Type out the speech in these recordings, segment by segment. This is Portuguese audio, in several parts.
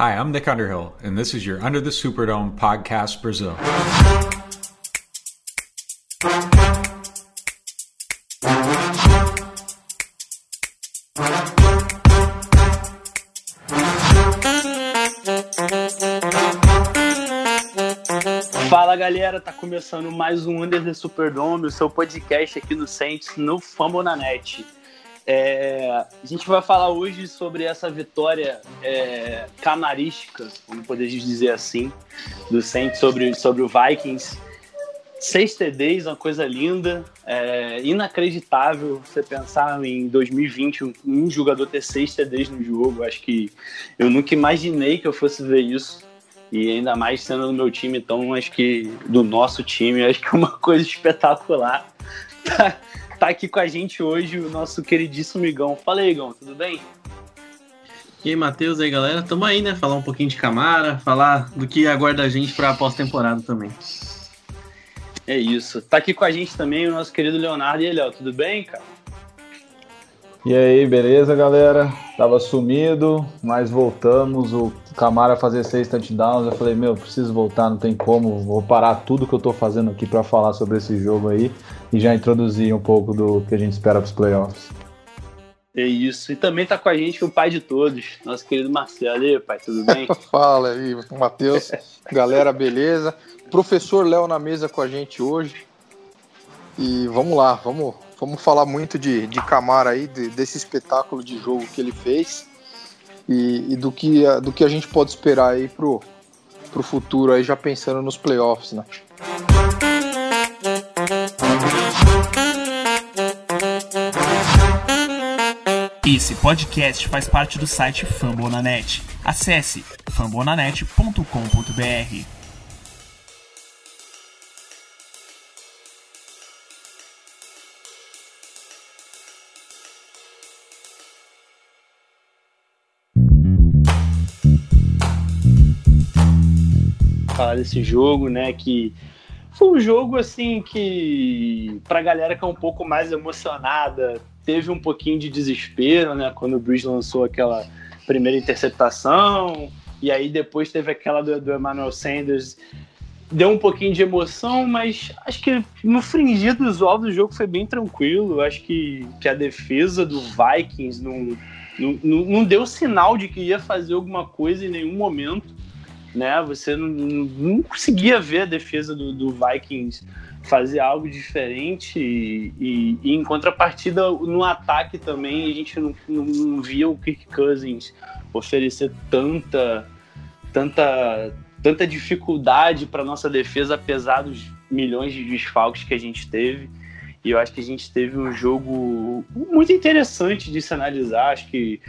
Hi, I'm Nick Underhill, and this is your Under the Superdome podcast Brazil. Fala galera, tá começando mais um Under the Superdome, o seu podcast aqui no Saints, no Fambonanet. É, a gente vai falar hoje sobre essa vitória é, camarística, vamos poder dizer assim, do Saints sobre, sobre o Vikings. Seis TDs, uma coisa linda, é, inacreditável você pensar em 2020 um, um jogador ter seis TDs no jogo. Acho que eu nunca imaginei que eu fosse ver isso e ainda mais sendo do meu time, então acho que do nosso time, acho que é uma coisa espetacular. Tá, aqui com a gente hoje o nosso queridíssimo Igão. Fala aí, Igão, tudo bem? E aí, Matheus, aí, galera? Tamo aí, né? Falar um pouquinho de Camara, falar do que aguarda a gente pra pós-temporada também. É isso. Tá aqui com a gente também o nosso querido Leonardo. E aí, Léo, tudo bem, cara? E aí, beleza, galera? Tava sumido, mas voltamos. O Camara fazer seis touchdowns. Eu falei, meu, preciso voltar, não tem como. Vou parar tudo que eu tô fazendo aqui para falar sobre esse jogo aí e já introduzir um pouco do que a gente espera pros playoffs. É isso. E também tá com a gente o pai de todos, nosso querido Marcelo. E aí, pai, tudo bem? Fala aí, Matheus. Galera, beleza? Professor Léo na mesa com a gente hoje. E vamos lá, vamos Vamos falar muito de, de Camara aí, de, desse espetáculo de jogo que ele fez e, e, do, que, do que a gente pode esperar aí pro, pro futuro aí, já pensando nos playoffs, né? Esse podcast faz parte do site Fambonanet. Acesse fambonanet.com.br. falar desse jogo, né? Que foi um jogo assim que pra galera que é um pouco mais emocionada, teve um pouquinho de desespero, né? Quando o Bruce lançou aquela primeira interceptação, e aí depois teve aquela do, do Emmanuel Sanders. Deu um pouquinho de emoção, mas acho que no fringir dos ovos o jogo foi bem tranquilo. Acho que, que a defesa do Vikings não, não, não deu sinal de que ia fazer alguma coisa em nenhum momento né? Você não, não conseguia ver a defesa do, do Vikings fazer algo diferente e, e, e, em contrapartida no ataque também a gente não, não, não via o Kirk Cousins oferecer tanta tanta tanta dificuldade para nossa defesa apesar dos milhões de desfalques que a gente teve e eu acho que a gente teve um jogo muito interessante de se analisar acho que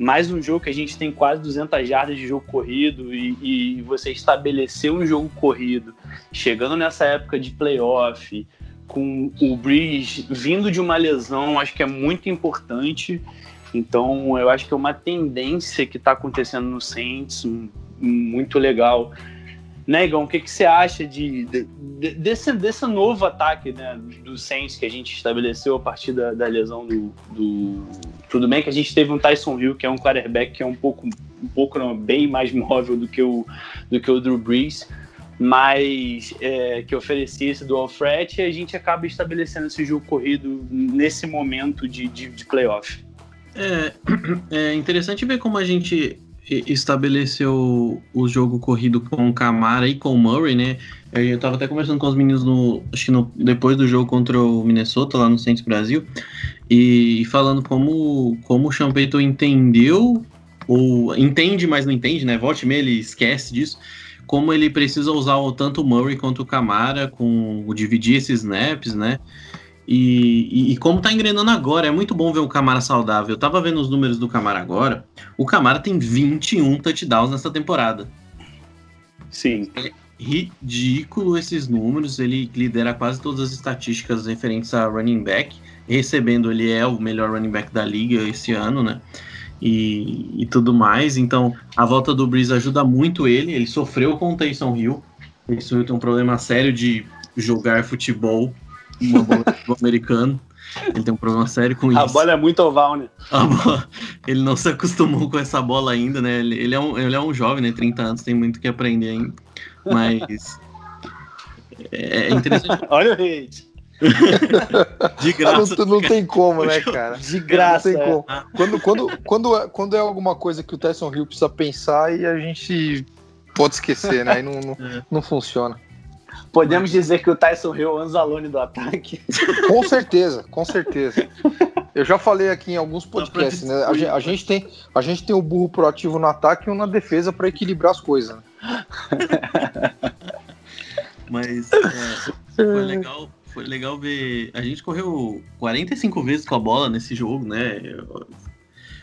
mais um jogo que a gente tem quase 200 jardas de jogo corrido e, e você estabelecer um jogo corrido, chegando nessa época de playoff, com o Breeze vindo de uma lesão, acho que é muito importante. Então, eu acho que é uma tendência que está acontecendo no Saints, muito legal. Né, o que, que você acha de, de, desse, desse novo ataque né, do Saints que a gente estabeleceu a partir da, da lesão do, do, Tudo bem que a gente teve um Tyson Hill, que é um quarterback que é um pouco, um pouco não, bem mais móvel do que o, do que o Drew Brees, mas é, que oferecia esse dual threat e a gente acaba estabelecendo esse jogo corrido nesse momento de, de, de playoff. É, é interessante ver como a gente estabeleceu o jogo corrido com o Camara e com o Murray, né? Eu tava até conversando com os meninos no, acho que no, depois do jogo contra o Minnesota, lá no Saints Brasil, e falando como, como o Champeito entendeu, ou entende, mas não entende, né? Volte meio, ele esquece disso, como ele precisa usar tanto o Murray quanto o Camara, com dividir esses snaps, né? E, e, e, como tá engrenando agora, é muito bom ver o Camara saudável. Eu tava vendo os números do Camara agora. O Camara tem 21 touchdowns nessa temporada. Sim. É ridículo esses números. Ele lidera quase todas as estatísticas referentes a running back. Recebendo, ele é o melhor running back da liga esse ano, né? E, e tudo mais. Então, a volta do Breeze ajuda muito ele. Ele sofreu com o Taysom Hill. Isso tem um problema sério de jogar futebol uma bola americano. Ele tem um problema sério com A isso. bola é muito oval, né? A bola- ele não se acostumou com essa bola ainda, né? Ele, ele é um, ele é um jovem, né? 30 anos, tem muito que aprender ainda. Mas. É é interessante. Olha o hate. De graça. Não, não tem como, né, cara? De graça. Não tem é. como. Quando, quando, quando, é, quando é alguma coisa que o Tyson Hill precisa pensar e a gente pode esquecer, né? Aí não, não, É. não funciona. Podemos dizer que o Tyson Hill é o Anzalone do ataque. Com certeza, com certeza. Eu já falei aqui em alguns podcasts, né? A, gen- a gente tem, a gente tem o burro proativo no ataque e um na defesa para equilibrar as coisas. né? Mas é, foi legal. Foi legal ver. A gente correu 45 vezes com a bola nesse jogo, né?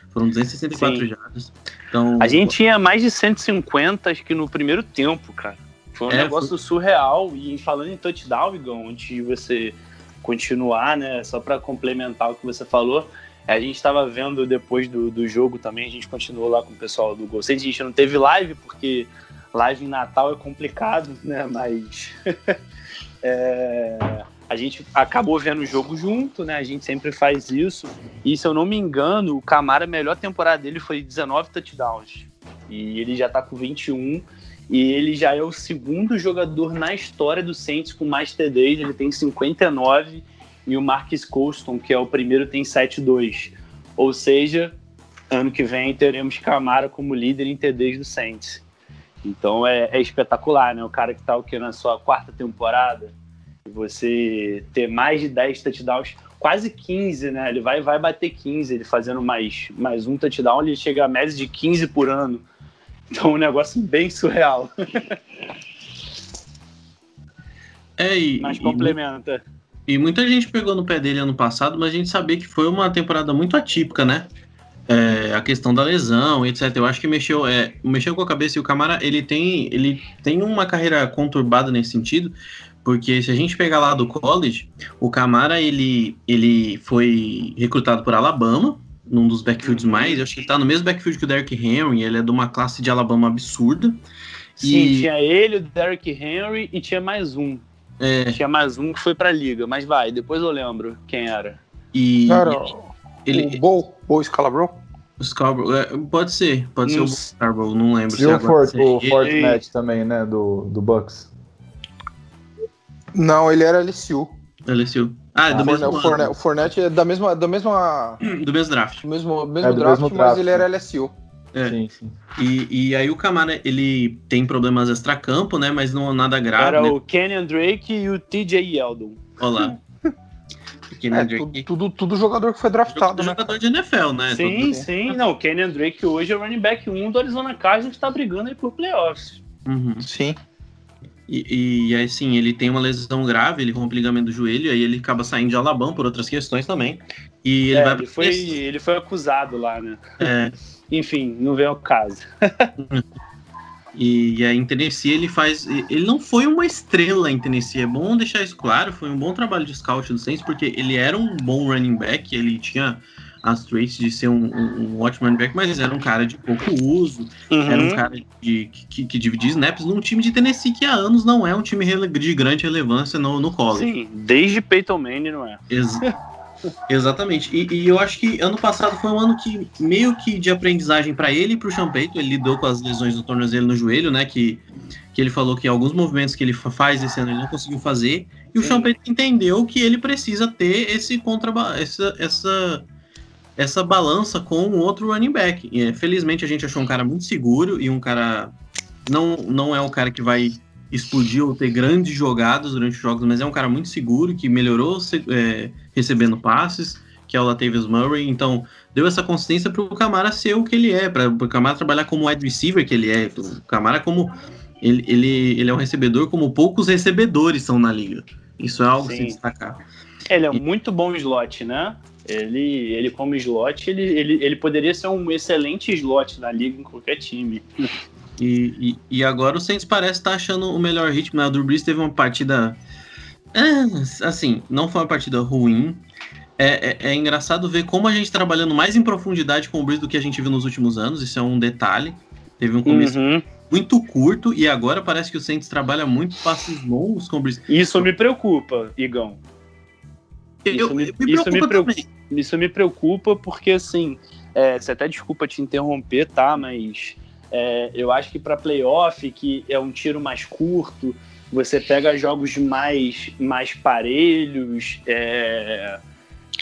Foram 264 Sim. jardas. Então, A gente tinha mais de 150, acho que no primeiro tempo, cara. Foi um É, negócio surreal. E falando em touchdown, Igão, antes de você continuar, né? Só para complementar o que você falou, a gente estava vendo depois do, do jogo também, a gente continuou lá com o pessoal do Gol. A gente não teve live, porque live em Natal é complicado, né? Mas. é, a gente acabou vendo o jogo junto, né? A gente sempre faz isso. E se eu não me engano, o Camara, a melhor temporada dele foi 19 touchdowns. E ele já tá com 21. E ele já é o segundo jogador na história do Saints com mais TDs. Ele tem 59. E o Marcus Colston, que é o primeiro, tem 7-2. Ou seja, ano que vem teremos Camara como líder em TDs do Saints. Então é, é espetacular, né? O cara que tá o na sua quarta temporada. Você ter mais de 10 touchdowns, quase 15, né? Ele vai, vai bater 15, ele fazendo mais, mais um touchdown, ele chega a média de 15 por ano. Então, um negócio bem surreal. é, e, Mas e- complementa. E muita gente pegou no pé dele ano passado, mas a gente sabia que foi uma temporada muito atípica, né? É, a questão da lesão, etc. Eu acho que mexeu, é, mexeu com a cabeça e o Camara ele tem, ele tem uma carreira conturbada nesse sentido, porque se a gente pegar lá do college, o Camara ele, ele foi recrutado por Alabama, num dos backfields mais, eu acho que ele tá no mesmo backfield que o Derrick Henry, ele é de uma classe de Alabama absurda. Sim, E- tinha ele, o Derrick Henry e tinha mais um. É, Tinha mais um que foi pra liga, mas vai, depois eu lembro quem era. e Cara, ele, o Bow, Bow Scalabro? O Scarborough, é, pode ser, pode ser o. Scarborough, não lembro E o, agora Fort, se o ele. Fortnite também, né? Do, do Bucks. Não, ele era LSU. LSU. Ah, é do o, mesmo o, ano, o Fornette é da mesma, da mesma, do mesmo draft. do mesmo, mesmo É do draft, mesmo mas draft. ele era LSU. É. Sim, sim. E, e aí o Camara, ele tem problemas extracampo, né, mas não nada grave, era né? o Kenyon Drake e o TJ Yeldon. Olha lá. É, Drake. tudo, tudo, tudo jogador que foi draftado, né? jogador de NFL, né? sim, Todo- sim. Não, o Kenyon Drake hoje é o running back 1 do Arizona Cardinals que tá brigando aí por playoffs. Uhum. Sim. E, e aí, sim, ele tem uma lesão grave, ele rompe o ligamento do joelho, aí ele acaba saindo de Alabama por outras questões também. E ele É, vai ele, foi, ele foi acusado lá, né? É, Enfim, não vem ao caso. E, e aí em Tennessee ele faz. Ele não foi uma estrela em Tennessee, é bom deixar isso claro. Foi um bom trabalho de scout do Saints, porque ele era um bom running back, ele tinha as traits de ser um, um, um ótimo running back, mas era um cara de pouco uso, era um cara de, que, que dividia snaps num time de Tennessee que há anos não é um time de grande relevância no, no college. Sim, desde Peyton Manning, não é? Ex- Exatamente. E, e eu acho que ano passado foi um ano que meio que de aprendizagem para ele e pro Sean Payton. Ele lidou com as lesões do tornozelo no joelho, né? Que, que ele falou que alguns movimentos que ele fa- faz esse ano ele não conseguiu fazer. E o Payton entendeu que ele precisa ter esse contra essa, essa, essa balança com um outro running back. E, é, felizmente a gente achou um cara muito seguro e um cara. Não, não é o cara que vai explodir ou ter grandes jogadas durante os jogos, mas é um cara muito seguro que melhorou é, recebendo passes, que é o Latavius Murray. Então, deu essa consistência para o Camara ser o que ele é, para o Camara trabalhar como wide receiver que ele é. O Camara como ele, ele, ele é um recebedor como poucos recebedores são na liga. Isso é algo a se Sim. destacar. Ele é E- muito bom slot, né? Ele, ele como slot, ele, ele, ele poderia ser um excelente slot na liga em qualquer time. E, e, e agora o Saints parece estar achando o melhor ritmo. né? O Drew teve uma partida. é, assim, não foi uma partida ruim. É, é- é engraçado ver como a gente trabalhando mais em profundidade com o Brees do que a gente viu nos últimos anos. Isso é um detalhe. Teve um começo Uhum. muito curto e agora parece que o Saints trabalha muito passes longos com o Brees. Isso me preocupa, Igão. Isso, me, isso, me preocupa, isso me preocupa porque, assim, é, você até desculpa te interromper, tá? Mas é, eu acho que para playoff, que é um tiro mais curto, você pega jogos mais, mais parelhos. É,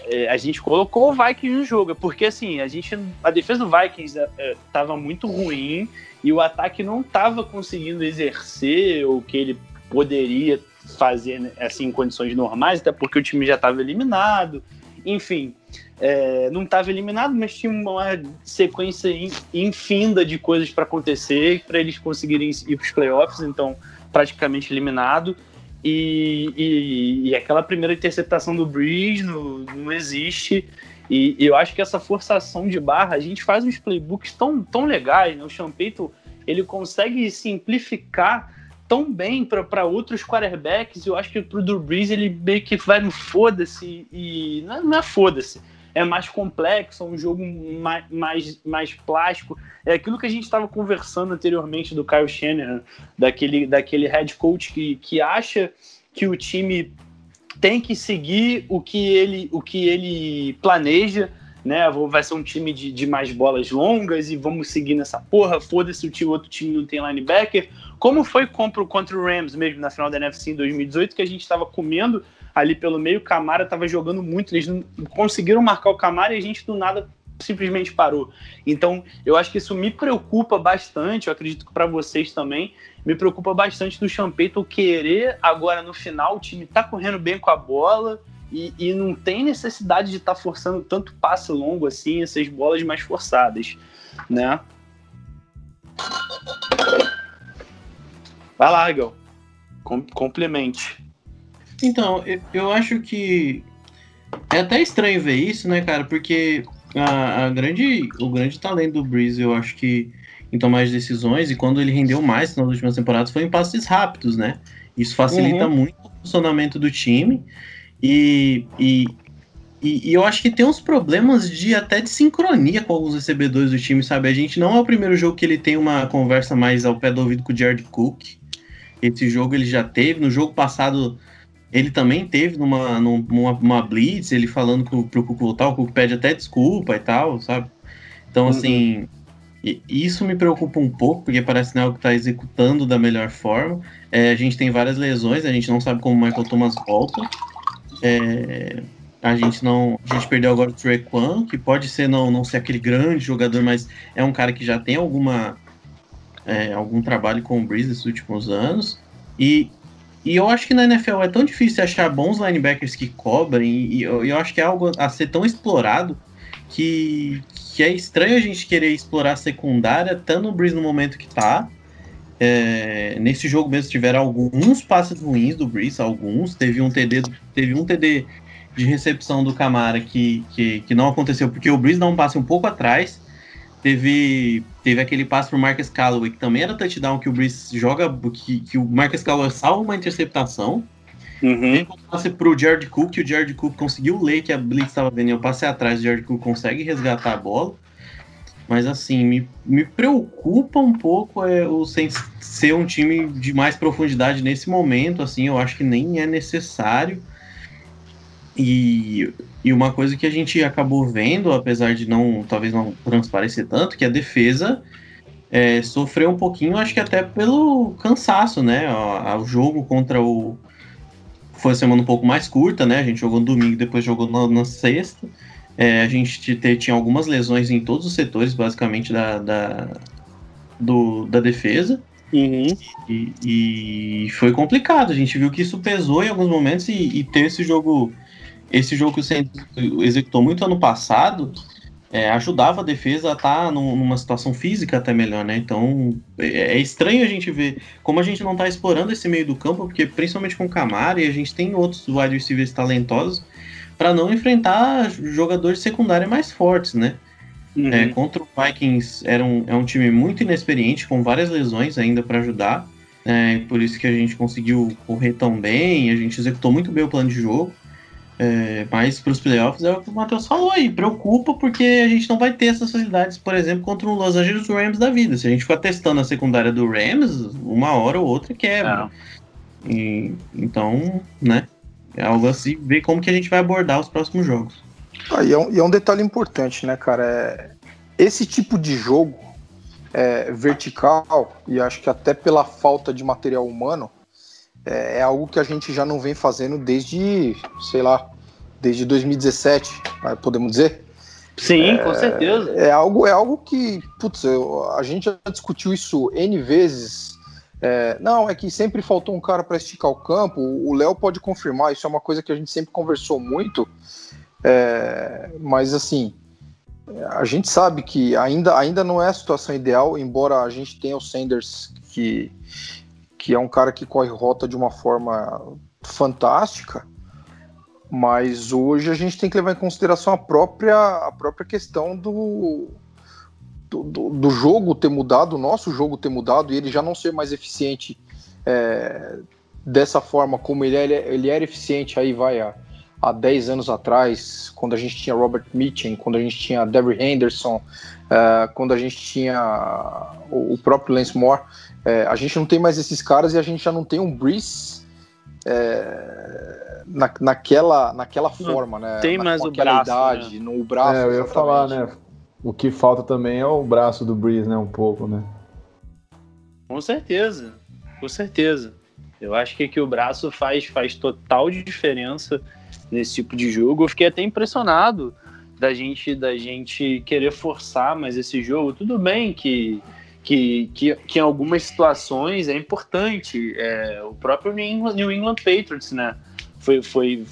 é, a gente colocou o Vikings no jogo, porque assim, a gente. A defesa do Vikings estava é, muito ruim e o ataque não estava conseguindo exercer o que ele poderia fazer né, assim em condições normais, até porque o time já estava eliminado. Enfim, é, não estava eliminado, mas tinha uma sequência infinda de coisas para acontecer para eles conseguirem ir para os playoffs, então praticamente eliminado. E, e, e, aquela primeira interceptação do Breeze não, não existe. E, e, eu acho que essa forçação de barra, a gente faz uns playbooks tão, tão legais, né? O Champeito, ele consegue simplificar tão bem para outros quarterbacks. Eu acho que pro Drew Brees ele meio que vai no foda-se e não, não é foda-se. É mais complexo, é um jogo mais, mais, mais plástico. É aquilo que a gente estava conversando anteriormente do Kyle Shanahan, daquele, daquele head coach que, que acha que o time tem que seguir o que ele, o que ele planeja, né? Vai ser um time de, de mais bolas longas e vamos seguir nessa porra. Foda-se o outro time não tem linebacker. Como foi contra, contra o Rams mesmo na final da NFC em 2018, que a gente estava comendo ali pelo meio, o Camara estava jogando muito, eles não conseguiram marcar o Camara e a gente do nada simplesmente parou. Então, eu acho que isso me preocupa bastante, eu acredito que para vocês também, me preocupa bastante do Champeito querer agora no final, o time tá correndo bem com a bola e, e não tem necessidade de estar tá forçando tanto passe longo assim, essas bolas mais forçadas, né? Vai lá, Gal. Com, complemente. Então, eu, eu acho que é até estranho ver isso, né, cara? Porque a, a, grande, o grande talento do Breeze, eu acho que em tomar as decisões, e quando ele rendeu mais nas últimas temporadas, foi em passes rápidos, né? Isso facilita uhum. muito o funcionamento do time. E, e, e, e, eu acho que tem uns problemas de até de sincronia com alguns recebedores do time, sabe? A gente não é o primeiro jogo que ele tem uma conversa mais ao pé do ouvido com o Jared Cook. Esse jogo ele já teve. No jogo passado, ele também teve numa, numa, numa blitz, ele falando pro, pro Cook voltar, o Cook pede até desculpa e tal, sabe? Então, assim, uhum. isso me preocupa um pouco, porque parece não é o que tá executando da melhor forma. É, a gente tem várias lesões, a gente não sabe como o Michael Thomas volta. É, a gente não. A gente perdeu agora o Trequan, que pode ser não, não ser aquele grande jogador, mas é um cara que já tem alguma é, algum trabalho com o Breeze nesses últimos anos. E, e eu acho que na NFL é tão difícil achar bons linebackers que cobrem, e eu, eu acho que é algo a ser tão explorado que, que é estranho a gente querer explorar a secundária, estando o Breeze no momento que tá. É, nesse jogo mesmo tiveram alguns passes ruins do Breeze, alguns. Teve um TD, teve um TD de recepção do Camara que, que, que não aconteceu, porque o Breeze dá um passe um pouco atrás. Teve, teve aquele passe pro Marcus Calloway, que também era touchdown, que o Breeze joga, que, que o Marcus Calloway salva uma interceptação. Uhum. Teve um passe pro Jared Cook, que o Jared Cook conseguiu ler que a Blitz estava vendo, eu passei atrás, o Jared Cook consegue resgatar a bola. Mas assim, me, me preocupa um pouco é, o sem ser um time de mais profundidade nesse momento, assim, eu acho que nem é necessário. E, e uma coisa que a gente acabou vendo, apesar de não talvez não transparecer tanto, que a defesa é, sofreu um pouquinho, acho que até pelo cansaço, né? O, o jogo contra o. Foi uma semana um pouco mais curta, né? A gente jogou no domingo, depois jogou na, na sexta. É, a gente tinha algumas lesões em todos os setores, basicamente, da, da, do, da defesa. Uhum. E, e, foi complicado. A gente viu que isso pesou em alguns momentos e, e ter esse jogo esse jogo que você executou muito ano passado é, ajudava a defesa a estar tá numa situação física até melhor, né? Então é, é, estranho a gente ver como a gente não está explorando esse meio do campo, porque principalmente com o Camara e a gente tem outros wide receivers talentosos para não enfrentar jogadores secundários mais fortes, né? Uhum. É, contra o Vikings era um, é um time muito inexperiente, com várias lesões ainda para ajudar. É, por isso que a gente conseguiu correr tão bem, a gente executou muito bem o plano de jogo. É, mas para os playoffs é o que o Matheus falou aí, preocupa porque a gente não vai ter essas facilidades, por exemplo, contra o Los Angeles Rams da vida. Se a gente for testando a secundária do Rams, uma hora ou outra quebra. É. E, então, né? É algo assim, ver como que a gente vai abordar os próximos jogos. Ah, e, é um, e é um detalhe importante, né, cara? É, esse tipo de jogo é, vertical, e acho que até pela falta de material humano, é, é, algo que a gente já não vem fazendo desde, sei lá, desde 2017, podemos dizer. Sim, com certeza. É algo, é algo que, putz, eu, a gente já discutiu isso N vezes. É, não, é que sempre faltou um cara para esticar o campo. O Léo pode confirmar, isso é uma coisa que a gente sempre conversou muito. É, mas assim, a gente sabe que ainda, ainda não é a situação ideal, embora a gente tenha o Sanders, que, que é um cara que corre rota de uma forma fantástica. Mas hoje a gente tem que levar em consideração a própria, a própria questão do, do, do jogo ter mudado, o nosso jogo ter mudado e ele já não ser mais eficiente é, dessa forma como ele, é, ele era eficiente aí vai há, há 10 anos atrás, quando a gente tinha Robert Mitchell, quando a gente tinha Devery Henderson, é, quando a gente tinha o, o próprio Lance Moore, é, a gente não tem mais esses caras e a gente já não tem um Breeze é, na, naquela, naquela forma, né? Tem mais o braço, idade, né? no braço. É, eu ia falar, né? O que falta também é o braço do Breeze, né? Um pouco, né? Com certeza, com certeza. Eu acho que, que o braço faz, faz total diferença nesse tipo de jogo. Eu fiquei até impressionado da gente da gente querer forçar mais esse jogo. Tudo bem que que, que, que em algumas situações é importante. É, o próprio New England, New England Patriots, né? Foi, foi,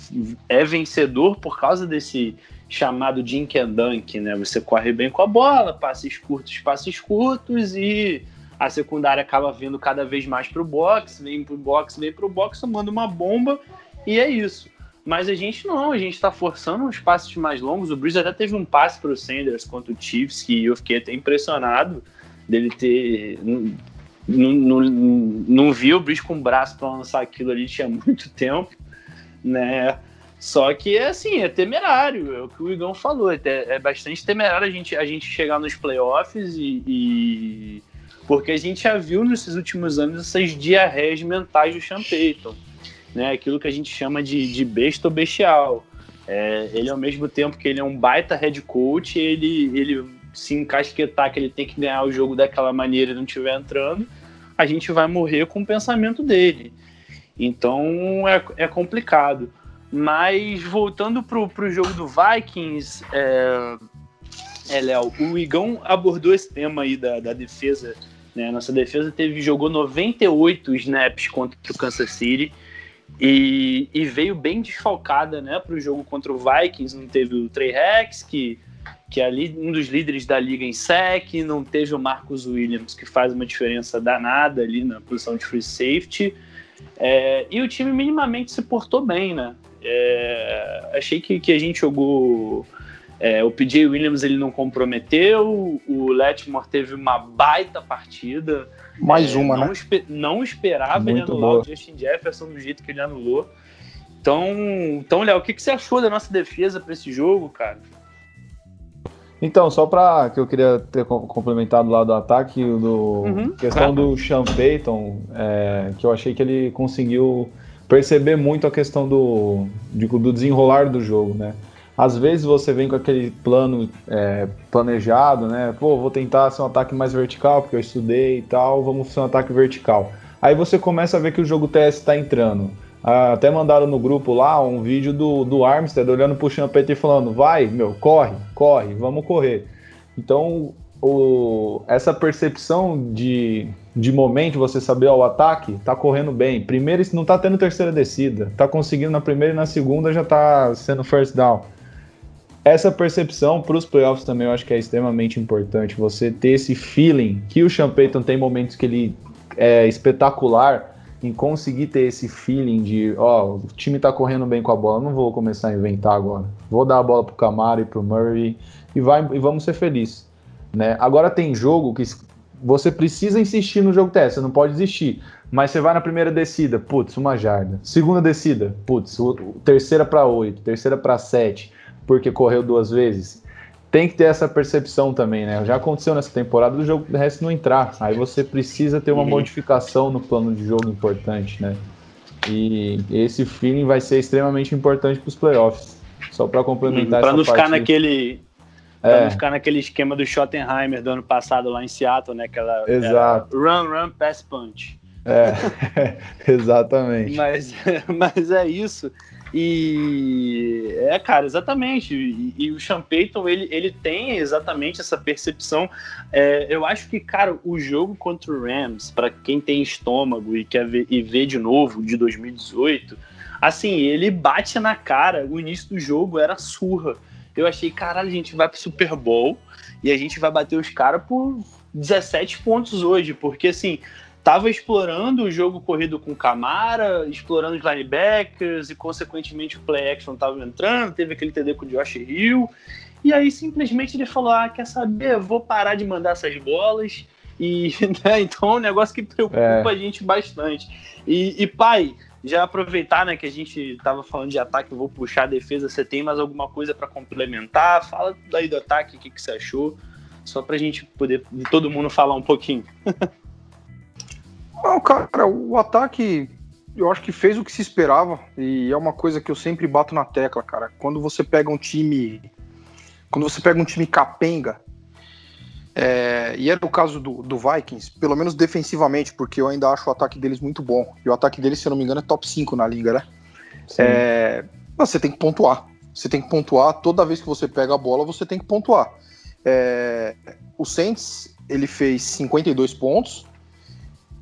é vencedor por causa desse chamado Dink and Dunk, né? Você corre bem com a bola, passes curtos, passes curtos e a secundária acaba vindo cada vez mais para o box, vem para o box, vem para o box, manda uma bomba e é isso. Mas a gente não, a gente está forçando uns passes mais longos. O Breeze até teve um passe para o Sanders contra o Chiefs que eu fiquei até impressionado dele ter. Não, não, não vi o bicho com o braço para lançar aquilo ali tinha muito tempo, né? Só que é assim, é temerário, é o que o Igão falou, é, é bastante temerário a gente, a gente chegar nos playoffs e, e, porque a gente já viu nesses últimos anos essas diarreias mentais do Sean Payton, né? Aquilo que a gente chama de, de besta ou bestial. É, ele ao mesmo tempo que ele é um baita head coach, ele, ele se encasquetar que ele tem que ganhar o jogo daquela maneira e não estiver entrando, a gente vai morrer com o pensamento dele. Então é, é complicado. Mas voltando pro, pro jogo do Vikings, é, é Léo, o Igão abordou esse tema aí da, da defesa. Né? Nossa defesa teve jogou 98 snaps contra o Kansas City e, e veio bem desfalcada né, para o jogo contra o Vikings. Não teve o Trey Rex, que que é um dos líderes da liga em sec, não teve o Marcus Williams, que faz uma diferença danada ali na posição de free safety, é, e o time minimamente se portou bem, né? É, achei que, que a gente jogou. É, o PJ Williams ele não comprometeu, o Letmore teve uma baita partida. Mais é, uma, não né? Espe não esperava Muito ele anular boa. o Justin Jefferson do jeito que ele anulou. Então, então Léo, o que, que você achou da nossa defesa para esse jogo, cara? Então, só para que eu queria ter complementado lá do ataque, do uhum, questão claro. do Sean Payton, é, que eu achei que ele conseguiu perceber muito a questão do, de, do desenrolar do jogo, né? Às vezes você vem com aquele plano é, planejado, né? Pô, vou tentar ser um ataque mais vertical, porque eu estudei e tal, vamos ser um ataque vertical. Aí você começa a ver que o jogo TS está entrando. Ah, até mandaram no grupo lá um vídeo do, do Armstead olhando pro Champeter e falando: vai, meu, corre, corre, vamos correr. Então, o, essa percepção de, de momento, você saber, ó, o ataque tá correndo bem. Primeiro, não tá tendo terceira descida, tá conseguindo na primeira e na segunda já tá sendo first down. Essa percepção para os playoffs também eu acho que é extremamente importante. Você ter esse feeling que o Sean tem momentos que ele é espetacular, em conseguir ter esse feeling de, ó, o time tá correndo bem com a bola, não vou começar a inventar agora. Vou dar a bola pro Camaro e pro Murray e, vai, e vamos ser felizes. Né? Agora tem jogo que você precisa insistir no jogo teste, você não pode desistir. Mas você vai na primeira descida, putz, uma jarda. Segunda descida, putz, terceira para oito, terceira para sete, porque correu duas vezes tem que ter essa percepção também, né? Já aconteceu nessa temporada do jogo resto não entrar. Aí você precisa ter uma uhum. modificação no plano de jogo importante, né? E esse feeling vai ser extremamente importante para os playoffs. Só para complementar Para essa não ficar naquele. Pra É, não ficar naquele esquema do Schottenheimer do ano passado lá em Seattle, né? Aquela, Exato. run, run, pass, punch. é, exatamente. Mas, mas é isso. E é, cara, exatamente. E, e o Sean Payton, ele, ele tem exatamente essa percepção. É, eu acho que, cara, o jogo contra o Rams, para quem tem estômago e quer ver, e ver de novo de 2018, assim, ele bate na cara. O início do jogo era surra. Eu achei, caralho, a gente vai pro Super Bowl e a gente vai bater os caras por 17 pontos hoje, porque assim, tava explorando o jogo corrido com Camara, explorando os linebackers e, consequentemente, o play action tava entrando. Teve aquele TD com o Josh Hill. E aí, simplesmente, ele falou: Ah, quer saber? Vou parar de mandar essas bolas. E, né, então, é um negócio que preocupa É. a gente bastante. E, e, pai, já aproveitar né, que a gente tava falando de ataque, vou puxar a defesa. Você tem mais alguma coisa para complementar? Fala aí do ataque, o que, que você achou? Só pra gente poder todo mundo falar um pouquinho. Não, cara, o ataque eu acho que fez o que se esperava e é uma coisa que eu sempre bato na tecla, cara. Quando você pega um time, quando você pega um time capenga, é, e era o caso do, do Vikings, pelo menos defensivamente, porque eu ainda acho o ataque deles muito bom. E o ataque deles, se eu não me engano, é top 5 na liga, né? É, você tem que pontuar. Você tem que pontuar toda vez que você pega a bola, você tem que pontuar. É, o Saints ele fez 52 pontos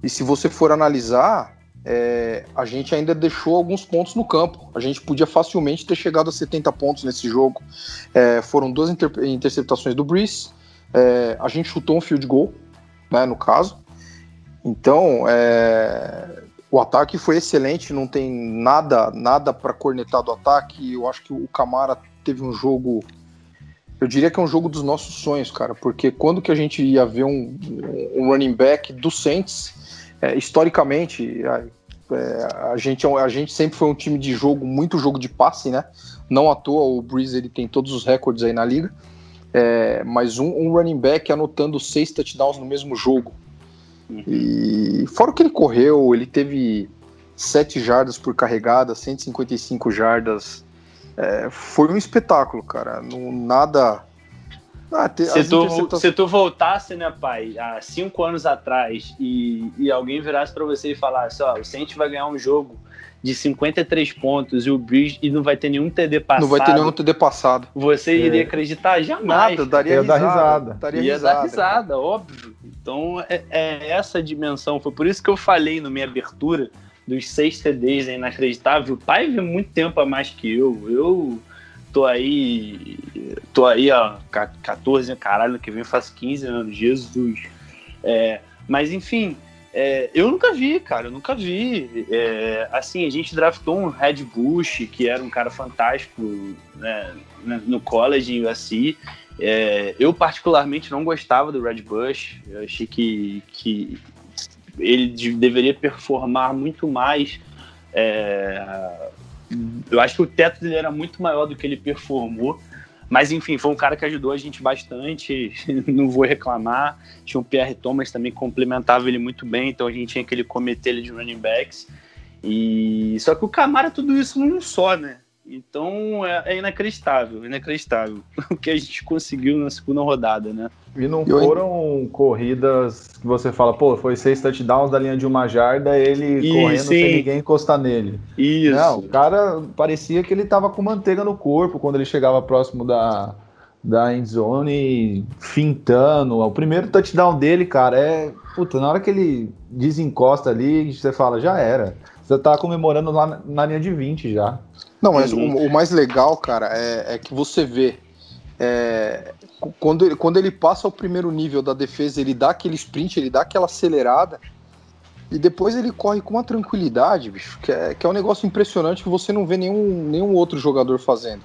e se você for analisar, é, a gente ainda deixou alguns pontos no campo. A gente podia facilmente ter chegado a 70 pontos nesse jogo. É, foram duas inter interceptações do Breeze. É, a gente chutou um field goal, né, no caso. Então, é, o ataque foi excelente, não tem nada nada para cornetar do ataque. Eu acho que o Camara teve um jogo, eu diria que é um jogo dos nossos sonhos, cara, porque quando que a gente ia ver um, um running back do Saints, é, historicamente, a, é, a, gente, a gente sempre foi um time de jogo, muito jogo de passe, né? Não à toa o Breeze ele tem todos os recordes aí na liga. É, mas um, um running back anotando seis touchdowns no mesmo jogo. E fora o que ele correu, ele teve 7 jardas por carregada, 155 jardas. É, foi um espetáculo, cara. Não, nada. Ah, te, Se tu, interceptações- se tu voltasse, né, pai, há cinco anos atrás e, e alguém virasse pra você e falasse, ó, o Saints vai ganhar um jogo de 53 pontos e o Bridge e não vai ter nenhum TD passado, não vai ter nenhum TD passado. você iria acreditar? Jamais. Nada, daria Ia dar risada. risada. Daria Ia risada. dar risada, óbvio. Então é, é essa a dimensão. Foi por isso que eu falei na minha abertura dos seis CDs é inacreditável. O pai vê muito tempo a mais que eu. Eu tô aí. tô aí há 14, caralho, no que vem faz 15 anos, Jesus. É, mas enfim. É, eu nunca vi, cara, eu nunca vi. É, assim, a gente draftou um Red Bush, que era um cara fantástico né, no college em USC. É, eu, particularmente, não gostava do Red Bush. Eu achei que, que ele de- deveria performar muito mais. É, eu acho que o teto dele era muito maior do que ele performou. Mas, enfim, foi um cara que ajudou a gente bastante. Não vou reclamar. Tinha o Pierre Thomas também que complementava ele muito bem. Então a gente tinha aquele comitê de running backs. E só que o Camara tudo isso num só, né? Então é, é inacreditável, inacreditável o que a gente conseguiu na segunda rodada, né? E não Eu- foram corridas que você fala, pô, foi seis touchdowns da linha de uma jarda, ele correndo sim. sem ninguém encostar nele. Isso. Não, o cara parecia que ele tava com manteiga no corpo quando ele chegava próximo da, da endzone, fintando. O primeiro touchdown dele, cara, é. Puta, na hora que ele desencosta ali, você fala, já era. Você tá comemorando lá na, na linha de 20 já. Não, mas Uhum. o, o mais legal, cara, é, é que você vê. é, quando, ele, quando ele passa o primeiro nível da defesa, ele dá aquele sprint, ele dá aquela acelerada. E depois ele corre com uma tranquilidade, bicho, que é, que é um negócio impressionante que você não vê nenhum, nenhum outro jogador fazendo.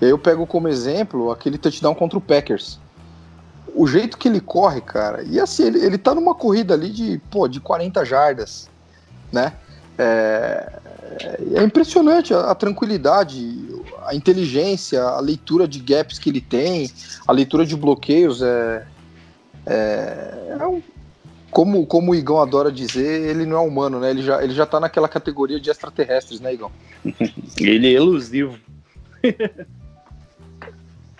E aí eu pego como exemplo aquele touchdown contra o Packers. O jeito que ele corre, cara, e assim, ele, ele tá numa corrida ali de, pô, de 40 jardas, né? É, é impressionante a, a tranquilidade, a inteligência, a leitura de gaps que ele tem, a leitura de bloqueios é, é, é um, Como, como o Igão adora dizer, ele não é humano, né? Ele já, ele já tá naquela categoria de extraterrestres, né, Igão? Ele é elusivo.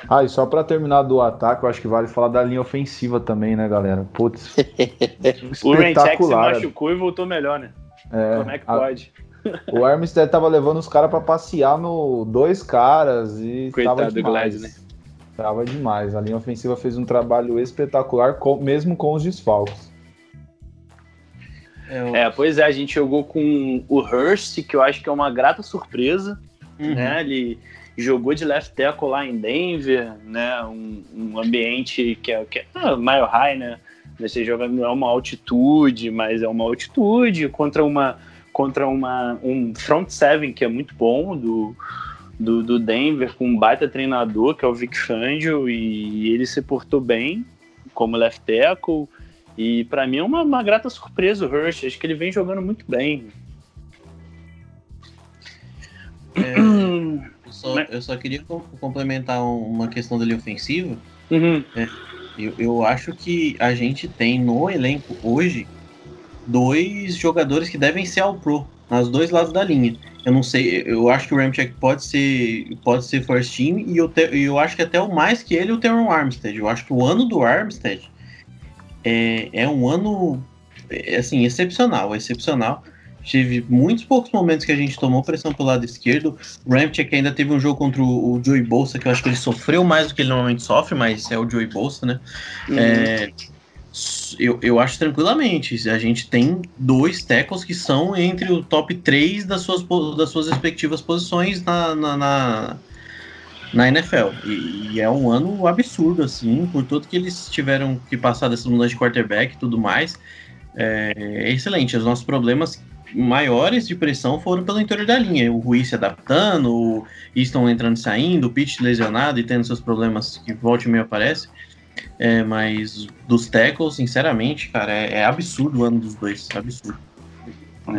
Ah, e só pra terminar do ataque, eu acho que vale falar da linha ofensiva também, né, galera? Putz. O Rentek se machucou e voltou melhor, né? É, Como é que a- pode? o Armstead tava levando os caras pra passear no dois caras e Coitado tava do demais. Gladys, né? Tava demais. A linha ofensiva fez um trabalho espetacular, com- mesmo com os desfalques. É, É, pois é, a gente jogou com o Hurst, que eu acho que é uma grata surpresa, Uhum. né? Ele jogou de left tackle lá em Denver, né? Um, um ambiente que é, que é ah, mile high, né? Você joga não é uma altitude, mas é uma altitude contra uma contra uma um front seven que é muito bom do do, do Denver com um baita treinador que é o Vic Fangio e ele se portou bem como left tackle e pra mim é uma, uma grata surpresa o Hurst, acho que ele vem jogando muito bem. é, eu, só, eu só queria com- complementar um- uma questão linha ofensiva. Uhum. Eu, eu acho que a gente tem no elenco hoje dois jogadores que devem ser ao pro, nos dois lados da linha. Eu não sei, eu acho que o Ramchek pode ser, pode ser first team e eu, te- eu acho que até o mais que ele, o Teron Armstead. Eu acho que o ano do Armstead é, é um ano é, assim, excepcional, excepcional. Tive muitos poucos momentos que a gente tomou pressão pelo lado esquerdo. O Ramchek ainda teve um jogo contra o, o Joey Bolsa, que eu acho que ele sofreu mais do que ele normalmente sofre, mas é o Joey Bolsa, né? É, s- eu, eu acho tranquilamente. A gente tem dois tackles que são entre o top 3 das suas, das suas respectivas posições na, na, na, na NFL. E, e é um ano absurdo, assim, por tudo que eles tiveram que passar dessa mudança de quarterback e tudo mais. É, é excelente. Os nossos problemas maiores de pressão foram pelo interior da linha. O Rui se adaptando, o Easton entrando e saindo, o Pitt lesionado e tendo seus problemas que volte e meio aparece. É, mas dos tackles, sinceramente, cara, é, é absurdo o ano dos dois. Absurdo.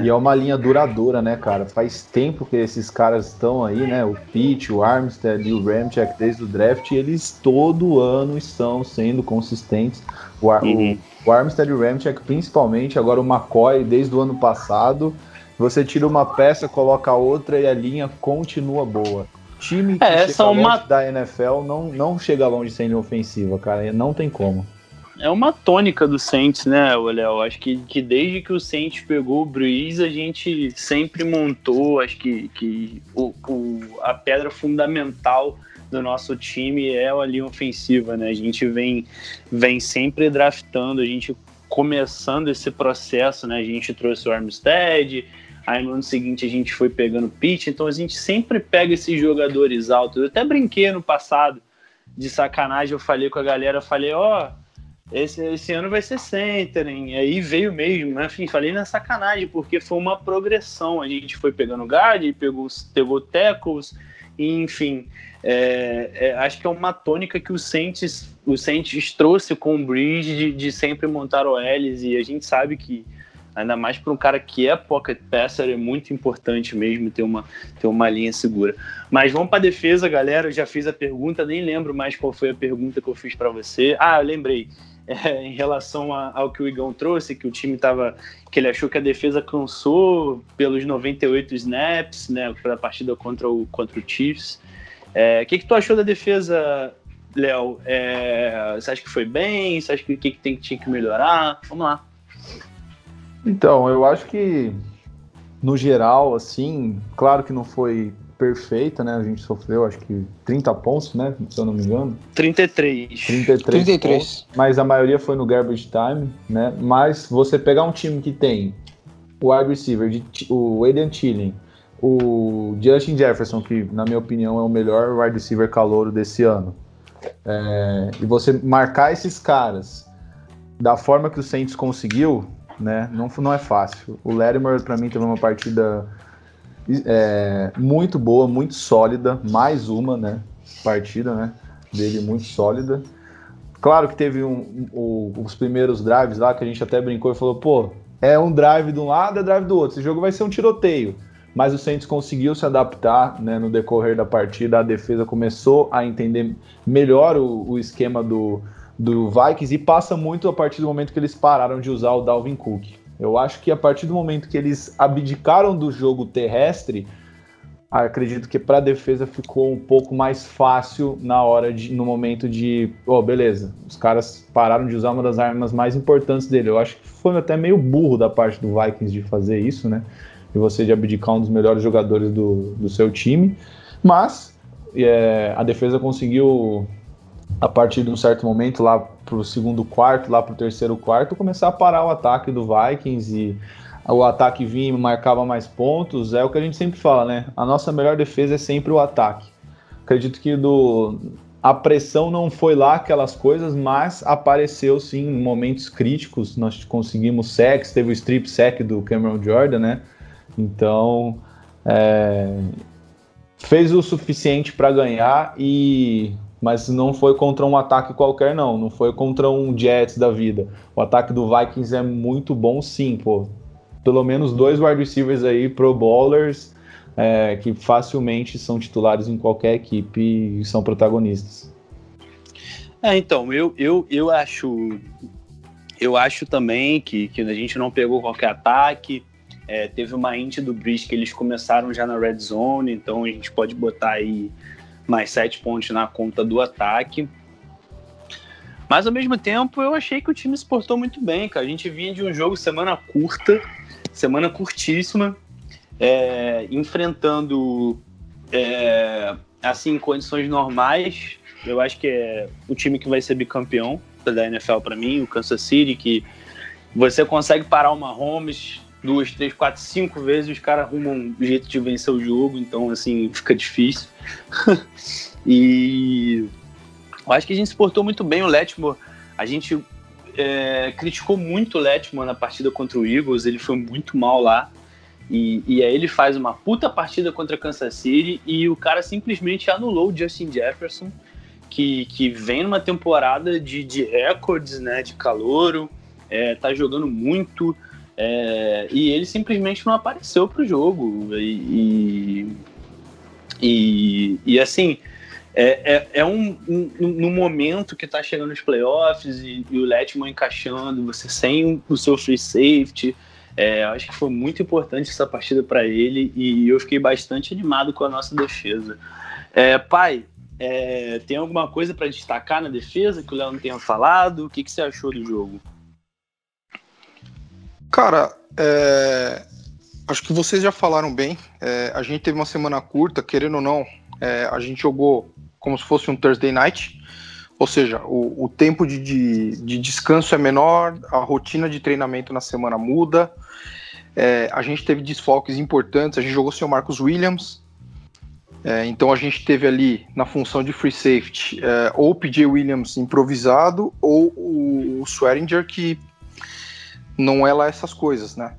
E é uma linha duradoura, né, cara? Faz tempo que esses caras estão aí, né? O Pitt, o Armstead e o Ramchek desde o draft, e eles todo ano estão sendo consistentes. O, Ar- Uhum. o, o Armstead e o Ramchek principalmente, agora o McCoy desde o ano passado. Você tira uma peça, coloca outra e a linha continua boa. Time que É, são uma- da NFL não, não chega longe sem linha ofensiva, cara. Não tem como. É uma tônica do Saints, né, Léo? Acho que, que desde que o Saints pegou o Breeze, a gente sempre montou, acho que, que o, o- a pedra fundamental do nosso time é a linha ofensiva, né? A gente vem, vem sempre draftando, a gente começando esse processo, né? A gente trouxe o Armstead, aí no ano seguinte a gente foi pegando Pitt, então a gente sempre pega esses jogadores altos. Eu até brinquei no passado, de sacanagem, eu falei com a galera, falei, ó... esse, esse ano vai ser center, hein? Aí veio mesmo, né? Enfim, falei na sacanagem, porque foi uma progressão. A gente foi pegando guard, pegou, pegou tackles, enfim. é, é, acho que é uma tônica que o Saints, o Saints trouxe com o Bridge de, de sempre montar OLs, e a gente sabe que, ainda mais para um cara que é pocket passer, é muito importante mesmo ter uma, ter uma linha segura. Mas vamos para defesa, galera. Eu já fiz a pergunta, nem lembro mais qual foi a pergunta que eu fiz para você. Ah, eu lembrei. É, em relação a- ao que o Igão trouxe, que o time tava. que ele achou que a defesa cansou pelos 98 snaps, né? Pela partida contra o, contra o Chiefs. É, O que, que tu achou da defesa, Léo? É, você acha que foi bem? Você acha que o que, que tem, tinha que melhorar? Vamos lá. Então, eu acho que no geral, assim, claro que não foi perfeita, né? A gente sofreu acho que 30 pontos, né? Se eu não me engano. 33. 33, 33. pontos, mas a maioria foi no garbage time, né? Mas você pegar um time que tem o wide receiver, de, o Aiden Tilling, o Justin Jefferson, que na minha opinião é o melhor wide receiver calouro desse ano, é, e você marcar esses caras da forma que o Saints conseguiu, né? Não, não é fácil. O Latimer, para mim, teve uma partida é, muito boa, muito sólida, mais uma, né? Partida, né? Dele muito sólida. Claro que teve um, um- os primeiros drives lá que a gente até brincou e falou, pô, é um drive de um lado, é drive do outro. Esse jogo vai ser um tiroteio. Mas o Saints conseguiu se adaptar né, no decorrer da partida. A defesa começou a entender melhor o, o esquema do, do Vikings e passa muito a partir do momento que eles pararam de usar o Dalvin Cook. Eu acho que a partir do momento que eles abdicaram do jogo terrestre, acredito que para a defesa ficou um pouco mais fácil na hora de, no momento de, oh, beleza, os caras pararam de usar uma das armas mais importantes dele. Eu acho que foi até meio burro da parte do Vikings de fazer isso, né? De você de abdicar um dos melhores jogadores do, do seu time, mas é, a defesa conseguiu a partir de um certo momento lá pro segundo quarto, lá pro terceiro quarto, começar a parar o ataque do Vikings e o ataque vinha e marcava mais pontos. É o que a gente sempre fala, né? A nossa melhor defesa é sempre o ataque. Acredito que do a pressão não foi lá aquelas coisas, mas apareceu sim em momentos críticos. Nós conseguimos sex, teve o strip sack do Cameron Jordan, né? Então, é, fez o suficiente para ganhar e mas não foi contra um ataque qualquer, não. Não foi contra um Jets da vida. O ataque do Vikings é muito bom, sim, pô. Pelo menos dois wide receivers aí, pro bowlers, é, que facilmente são titulares em qualquer equipe e são protagonistas. É, então, eu, eu, eu acho. Eu acho também que, que a gente não pegou qualquer ataque. É, teve uma int do Breeze que eles começaram já na red zone, então a gente pode botar aí mais sete pontos na conta do ataque. Mas ao mesmo tempo, eu achei que o time se portou muito bem, cara. A gente vinha de um jogo semana curta, semana curtíssima, é, enfrentando é, assim condições normais. Eu acho que é o time que vai ser bicampeão da NFL para mim, o Kansas City, que você consegue parar o Mahomes duas, três, quatro, cinco vezes, os caras arrumam um jeito de vencer o jogo, então assim fica difícil. e eu acho que a gente se portou muito bem o Letmore. A gente é, criticou muito o Letmore na partida contra o Eagles, ele foi muito mal lá. E, e aí ele faz uma puta partida contra Kansas City e o cara simplesmente anulou o Justin Jefferson, que, que vem numa temporada de, de recordes, né, de calouro, é, tá jogando muito, é, e ele simplesmente não apareceu pro jogo. E, e, e assim, é, é, é um, um, um, momento que tá chegando os playoffs e, e o Letman encaixando, você sem o seu free safety. É, acho que foi muito importante essa partida para ele e eu fiquei bastante animado com a nossa defesa. É, pai, é, tem alguma coisa para destacar na defesa que o Léo não tenha falado? O que, que você achou do jogo? Cara, é... acho que vocês já falaram bem. É, a gente teve uma semana curta, querendo ou não, é, a gente jogou como se fosse um Thursday night. Ou seja, o, o tempo de, de, de, descanso é menor, a rotina de treinamento na semana muda. É, a gente teve desfalques importantes, a gente jogou sem o Marcos Williams, é, então a gente teve ali na função de free safety é, ou o PJ Williams improvisado ou o, o Swearinger que não é lá essas coisas, né?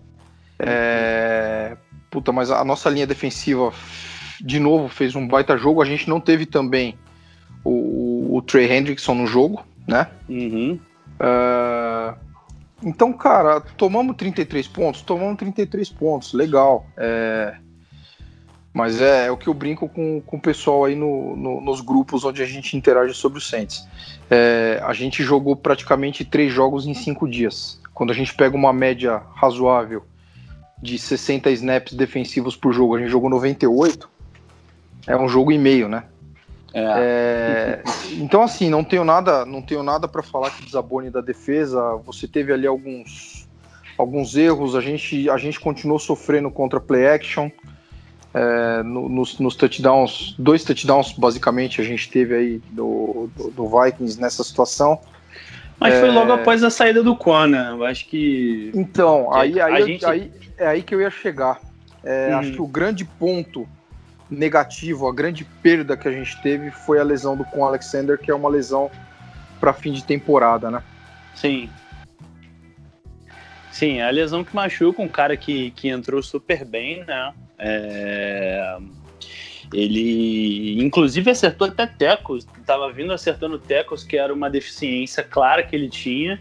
É... Puta, mas a nossa linha defensiva, de novo, fez um baita jogo. A gente não teve também o, o Trey Hendrickson no jogo, né? Uhum. É... Então, cara, tomamos 33 pontos? Tomamos 33 pontos, legal. É... Mas é, é, o que eu brinco com, com o pessoal aí no, no, nos grupos onde a gente interage sobre o Saints. É, a gente jogou praticamente três jogos em cinco dias. Quando a gente pega uma média razoável de 60 snaps defensivos por jogo, a gente jogou 98, é um jogo e meio, né? É. É, então assim, não tenho nada, não tenho nada para falar que desabone da defesa. Você teve ali alguns alguns erros, a gente a gente continuou sofrendo contra play action. É, no, nos, nos, touchdowns, dois touchdowns basicamente a gente teve aí do, do, do Vikings nessa situação. Mas é... foi logo após a saída do Kona. Eu acho que. Então, aí, aí, gente... aí, é aí que eu ia chegar. É, hum. Acho que o grande ponto negativo, a grande perda que a gente teve foi a lesão do Con Alexander, que é uma lesão para fim de temporada, né? Sim. Sim, é a lesão que machuca um cara que, que entrou super bem, né? É... Ele, inclusive, acertou até tecos, estava vindo acertando tecos, que era uma deficiência clara que ele tinha,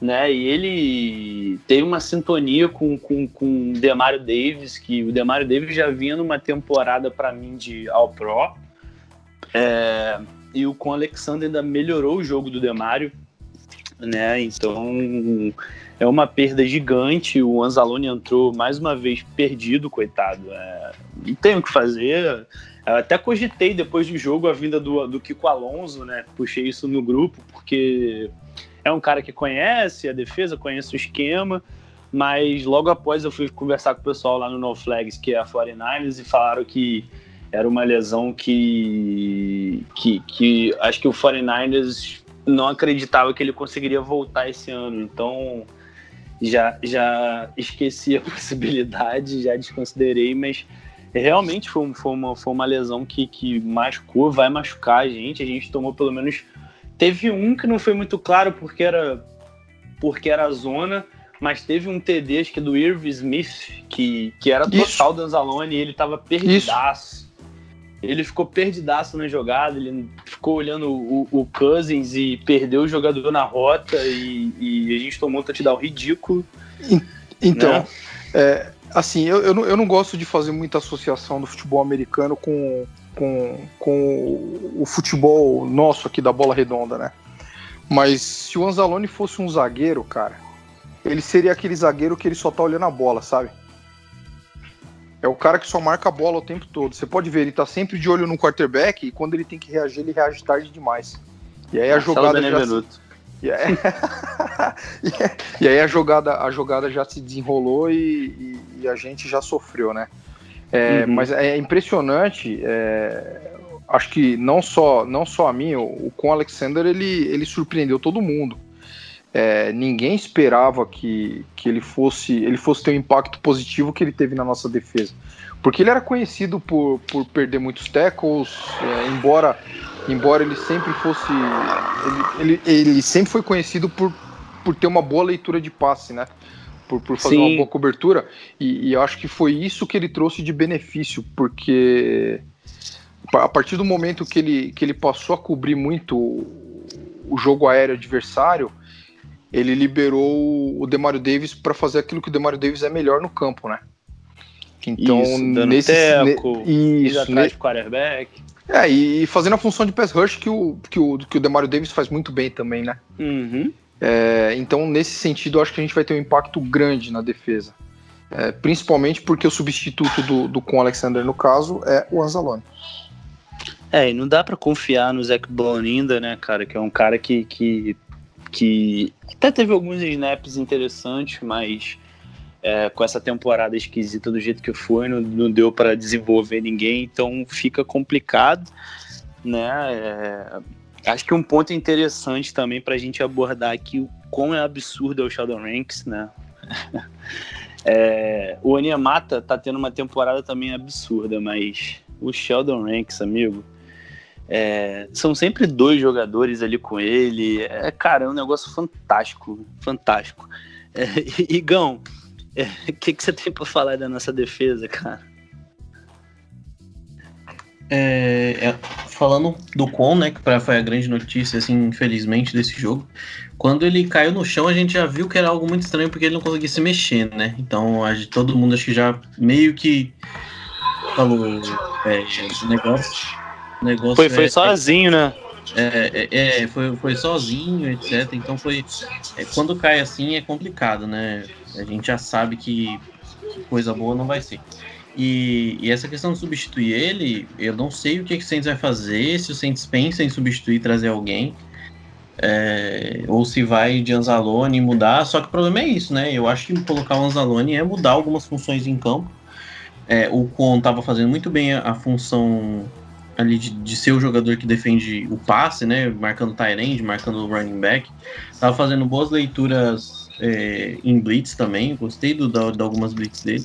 né? E ele teve uma sintonia com, com, com o Demario Davis, que o Demario Davis já vinha numa temporada para mim de All Pro. É, e o com Alexander ainda melhorou o jogo do Demario. Né? Então é uma perda gigante. O Anzalone entrou mais uma vez perdido, coitado. É, não tem o que fazer. Eu até cogitei depois do jogo a vinda do, do Kiko Alonso, né? Puxei isso no grupo, porque é um cara que conhece a defesa, conhece o esquema, mas logo após eu fui conversar com o pessoal lá no No Flags, que é a 49ers, e falaram que era uma lesão que, que, que acho que o 49ers não acreditava que ele conseguiria voltar esse ano. Então já, já esqueci a possibilidade, já desconsiderei, mas realmente foi, foi, uma, foi uma lesão que, que machucou, vai machucar a gente. A gente tomou pelo menos. Teve um que não foi muito claro porque era porque era a zona, mas teve um TD, acho que do Irv Smith, que, que era total do Anzalone e ele tava perdidaço. Isso. Ele ficou perdidaço na jogada, ele ficou olhando o, o Cousins e perdeu o jogador na rota e, e a gente tomou um touchdown ridículo. Então, né? é, assim, eu, eu, não, eu não gosto de fazer muita associação do futebol americano com, com, com o futebol nosso aqui da bola redonda, né? Mas se o Anzalone fosse um zagueiro, cara, ele seria aquele zagueiro que ele só tá olhando a bola, sabe? É o cara que só marca a bola o tempo todo. Você pode ver, ele tá sempre de olho no quarterback e quando ele tem que reagir, ele reage tarde demais. E aí a jogada já se... e, aí... e aí a jogada, a jogada já se desenrolou e, e, e a gente já sofreu, né? É, uhum. Mas é impressionante. É... Acho que não só, não só a mim, o, o com Alexander ele, ele surpreendeu todo mundo. É, ninguém esperava que, que ele fosse ele fosse ter o um impacto positivo que ele teve na nossa defesa. Porque ele era conhecido por, por perder muitos tackles, é, embora, embora ele sempre fosse. Ele, ele, ele, sempre foi conhecido por, por ter uma boa leitura de passe, né? Por, por fazer Sim. uma boa cobertura. E, e eu acho que foi isso que ele trouxe de benefício, porque a partir do momento que ele, que ele passou a cobrir muito o jogo aéreo adversário, ele liberou o Demario Davis para fazer aquilo que o Demario Davis é melhor no campo, né? Então, isso, nesse teco, ne, isso, atrás ne, quarterback. É, e fazendo a função de pass rush que o, que o, que o Demario Davis faz muito bem também, né? Uhum. É, então, nesse sentido, eu acho que a gente vai ter um impacto grande na defesa. É, principalmente porque o substituto do, do com Alexander, no caso, é o Anzalone. É, e não dá para confiar no Zach Bone ainda, né, cara? Que é um cara que, que que até teve alguns snaps interessantes, mas é, com essa temporada esquisita do jeito que foi, não, não deu para desenvolver ninguém, então fica complicado, né? É, acho que um ponto interessante também para a gente abordar aqui o quão é absurdo é o Sheldon Ranks, né? é, o Onyemata tá tendo uma temporada também absurda, mas o Sheldon Ranks, amigo, é, são sempre dois jogadores ali com ele. É, cara, é um negócio fantástico, fantástico. É, Igão, o é, que, que você tem para falar da nossa defesa, cara? É, é, falando do Con, né, que foi a grande notícia, assim, infelizmente, desse jogo. Quando ele caiu no chão, a gente já viu que era algo muito estranho porque ele não conseguia se mexer, né? Então, a, todo mundo acho que já meio que falou é, o negócio foi, foi é, sozinho, né? É, é, é, foi, foi sozinho, etc. Então foi. É, quando cai assim é complicado, né? A gente já sabe que, coisa boa não vai ser. E, e, essa questão de substituir ele, eu não sei o que, que o Saints vai fazer, se o Saints pensa em substituir trazer alguém. É, ou se vai de Anzalone e mudar, só que o problema é isso, né? Eu acho que colocar o Anzalone é mudar algumas funções em campo. É, o Con estava fazendo muito bem a, a função ali de, de, ser o jogador que defende o passe, né? Marcando tight marcando o running back. Tava fazendo boas leituras é, em blitz também. Gostei do, da, de algumas blitz dele.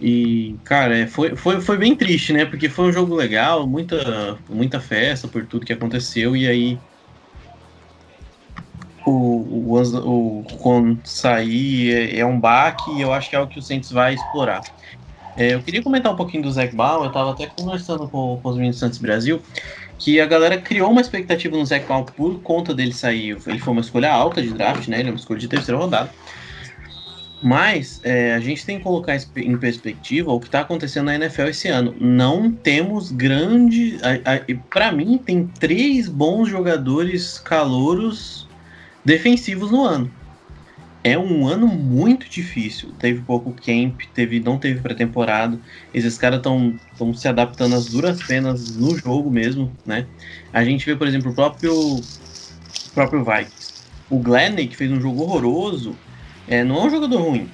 E, cara, é, foi, foi, foi bem triste, né? Porque foi um jogo legal, muita, muita festa por tudo que aconteceu. E aí o, o, o, quando sair é, é um baque e eu acho que é o que o Saints vai explorar. É, eu queria comentar um pouquinho do Zac Ball, eu estava até conversando com, com os meninos Santos Brasil, que a galera criou uma expectativa no Zac Ball por conta dele sair. Ele foi uma escolha alta de draft, né? Ele é uma escolha de terceira rodada. Mas é, a gente tem que colocar em perspectiva o que está acontecendo na NFL esse ano. Não temos grande. Para mim, tem três bons jogadores calouros defensivos no ano. É um ano muito difícil. Teve pouco camp, teve, não teve pré-temporada. Esses caras estão se adaptando às duras penas no jogo mesmo, né? A gente vê, por exemplo, o próprio, o próprio Vikings. O Glenn, que fez um jogo horroroso, é, não é um jogador ruim.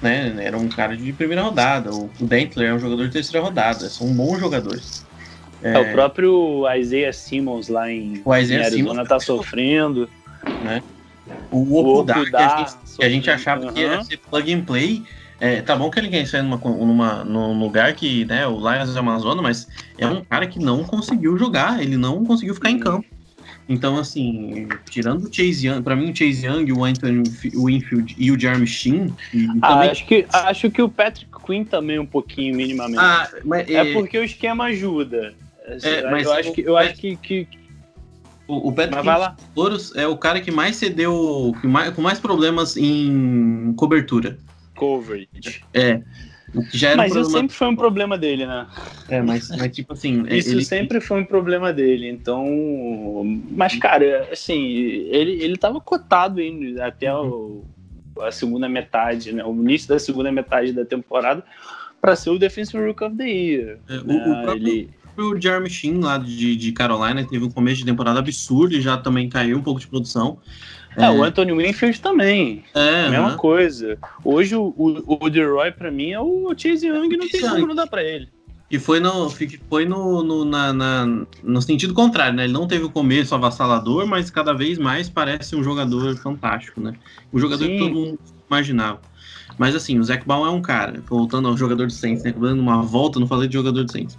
Né? Era um cara de primeira rodada. O Dentler é um jogador de terceira rodada. São bons jogadores. É, o próprio Isaiah Simmons lá em, o Isaiah em Arizona Simmons tá sofrendo. Né? O Opudar, que, a gente, que a gente achava que ia ser plug and play. É, tá bom que ele quer sair numa, numa, num lugar que né, o Lions é Amazonas, mas é um cara que não conseguiu jogar, ele não conseguiu ficar em campo. Então, assim, tirando o Chase Young, pra mim o Chase Young, o Anthony Winfield e o Jeremy Sheen. Ah, também... acho, que, acho que o Patrick Quinn também um pouquinho, minimamente. Ah, mas, é, é porque o esquema ajuda. É, mas eu acho que, eu acho que, que... O, o Patrick é o cara que mais cedeu, que mais, com mais problemas em cobertura. Coverage. É. Já mas um isso sempre foi um problema dele, né? É, mas, mas tipo assim. Isso ele... sempre foi um problema dele. Então. Mas, cara, assim, ele, ele tava cotado indo até o, a segunda metade, né? O início da segunda metade da temporada para ser o Defensive Rook of the Year. É, né? o, o próprio... ele o Jeremy Sheen lá de, de Carolina teve um começo de temporada absurdo e já também caiu um pouco de produção. É, é, o Anthony Winfield também. É, mesma né? coisa. Hoje o, o, o DeRoy, pra mim, é o Chase Young e não tem como não dar pra ele. E foi no, foi no, no, na, na, no sentido contrário, né? Ele não teve o começo avassalador, mas cada vez mais parece um jogador fantástico, né? O jogador Sim. que todo mundo imaginava. Mas assim, o Zac Ball é um cara, voltando ao jogador de Saints, né? Dando uma volta, não falei de jogador de Saints.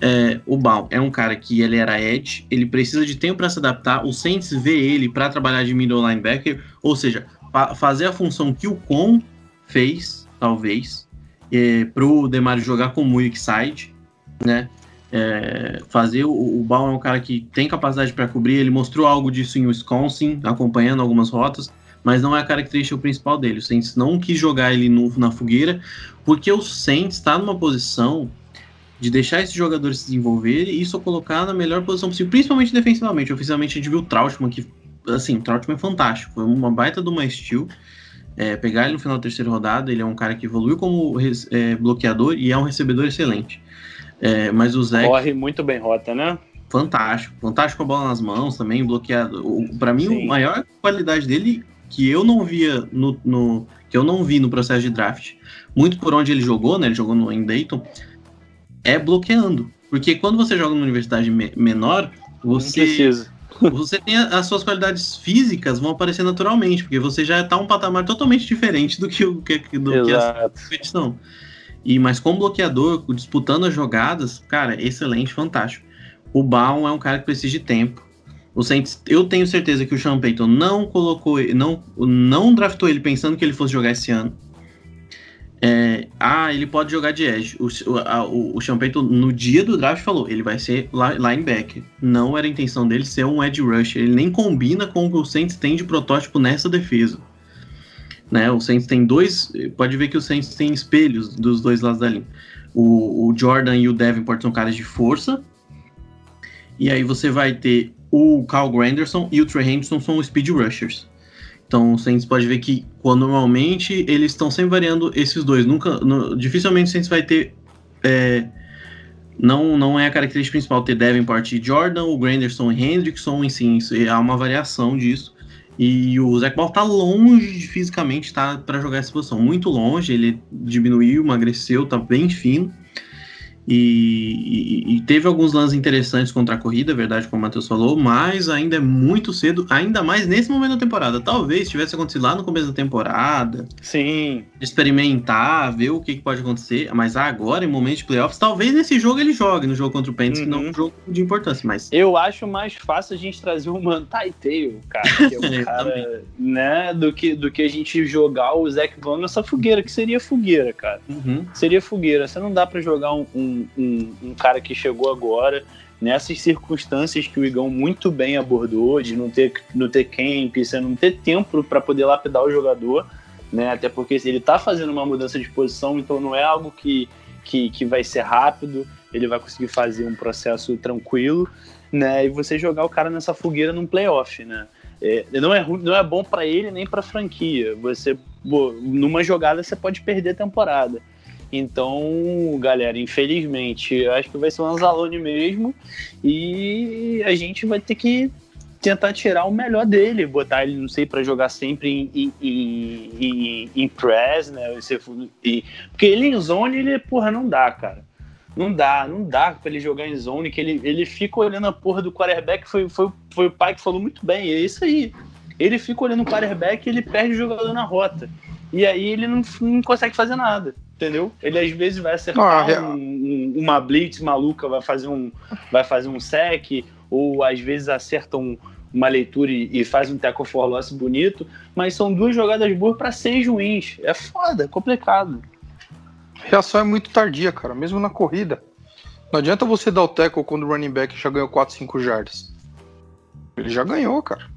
É, o Baum é um cara que ele era edge, ele precisa de tempo para se adaptar. O Saints vê ele para trabalhar de middle linebacker, ou seja, fa fazer a função que o Con fez, talvez, é, para o Demar jogar como weak side, né? É, fazer o, o é um cara que tem capacidade para cobrir. Ele mostrou algo disso em Wisconsin, acompanhando algumas rotas, mas não é a característica principal dele. O Saints não quis jogar ele no, na fogueira, porque o Saints está numa posição de deixar esses jogadores se desenvolverem e isso colocar na melhor posição possível, principalmente defensivamente. Oficialmente a gente viu o Trautmann, que, assim, o Trautmann é fantástico, foi uma baita de uma steal. É, pegar ele no final da terceira rodada, ele é um cara que evoluiu como é, bloqueador e é um recebedor excelente. É, mas o Zé. Corre muito bem rota, né? Fantástico, fantástico com a bola nas mãos também, bloqueado. Para mim, a maior qualidade dele que eu não via no, no, que eu não vi no processo de draft, muito por onde ele jogou, né? Ele jogou no, em Dayton, é bloqueando. Porque quando você joga numa universidade me menor, você. Você tem as suas qualidades físicas vão aparecer naturalmente, porque você já está um patamar totalmente diferente do que, o, que, do que a competição. E, mas como bloqueador, disputando as jogadas, cara, excelente, fantástico. O Baum é um cara que precisa de tempo. O Saints, eu tenho certeza que o Sean Payton não colocou, não, não draftou ele pensando que ele fosse jogar esse ano. É, ah, ele pode jogar de edge. O, o, o no dia do draft, falou: ele vai ser linebacker. Não era a intenção dele ser um edge rusher. Ele nem combina com o que o Saints tem de protótipo nessa defesa. Né, o Saints tem dois. Pode ver que o Saints tem espelhos dos dois lados da linha. O, o Jordan e o Davenport são caras de força. E aí você vai ter o Carl Granderson e o Trey Henderson são speed rushers. Então, o Saints pode ver que quando, normalmente eles estão sempre variando esses dois. Nunca, no, dificilmente o Saints vai ter. É, não, não é a característica principal ter Davenport e Jordan, o Granderson e Hendrickson, em si, há uma variação disso. E o Zach Ball tá longe fisicamente tá, para jogar essa posição, muito longe. Ele diminuiu, emagreceu, tá bem fino. E, e, e, teve alguns lances interessantes contra a corrida, verdade, como o Matheus falou, mas ainda é muito cedo, ainda mais nesse momento da temporada. Talvez tivesse acontecido lá no começo da temporada. Sim. Experimentar, ver o que, que pode acontecer. Mas agora, em momento de playoffs, talvez nesse jogo ele jogue, no jogo contra o Panthers, uhum. que não é um uhum. jogo de importância. Mas... Eu acho mais fácil a gente trazer o Mantai Tail, cara, que é um cara, né, do que, do que a gente jogar o Zac Vaughn nessa fogueira, que seria fogueira, cara. Uhum. Seria fogueira. Você não dá para jogar um, um um, um, cara que chegou agora nessas circunstâncias que o Igão muito bem abordou, de não ter, não ter camp, você não ter tempo para poder lapidar o jogador, né? Até porque ele está fazendo uma mudança de posição, então não é algo que, que, que vai ser rápido, ele vai conseguir fazer um processo tranquilo, né? E você jogar o cara nessa fogueira num playoff, né? é, não, é, não é bom para ele nem para a franquia. Você, numa jogada, você pode perder a temporada. Então, galera, infelizmente, acho que vai ser o Anzalone mesmo e a gente vai ter que tentar tirar o melhor dele, botar ele, não sei, para jogar sempre em, em, em, em, press, né? porque ele em zone, ele, porra, não dá, cara. Não dá, não dá pra ele jogar em zone, que ele, ele fica olhando a porra do quarterback, foi, foi, foi o pai que falou muito bem, é isso aí. Ele fica olhando o quarterback e ele perde o jogador na rota. E aí ele não, não consegue fazer nada, entendeu? Ele às vezes vai acertar não, um, um, uma blitz maluca, vai fazer um, vai fazer um sec, ou às vezes acerta um, uma leitura e, e, faz um tackle for loss bonito, mas são duas jogadas boas para seis ruins. É foda, é complicado. A reação é muito tardia, cara, mesmo na corrida. Não adianta você dar o tackle quando o running back já ganhou 4, 5 jardas. Ele já ganhou, cara.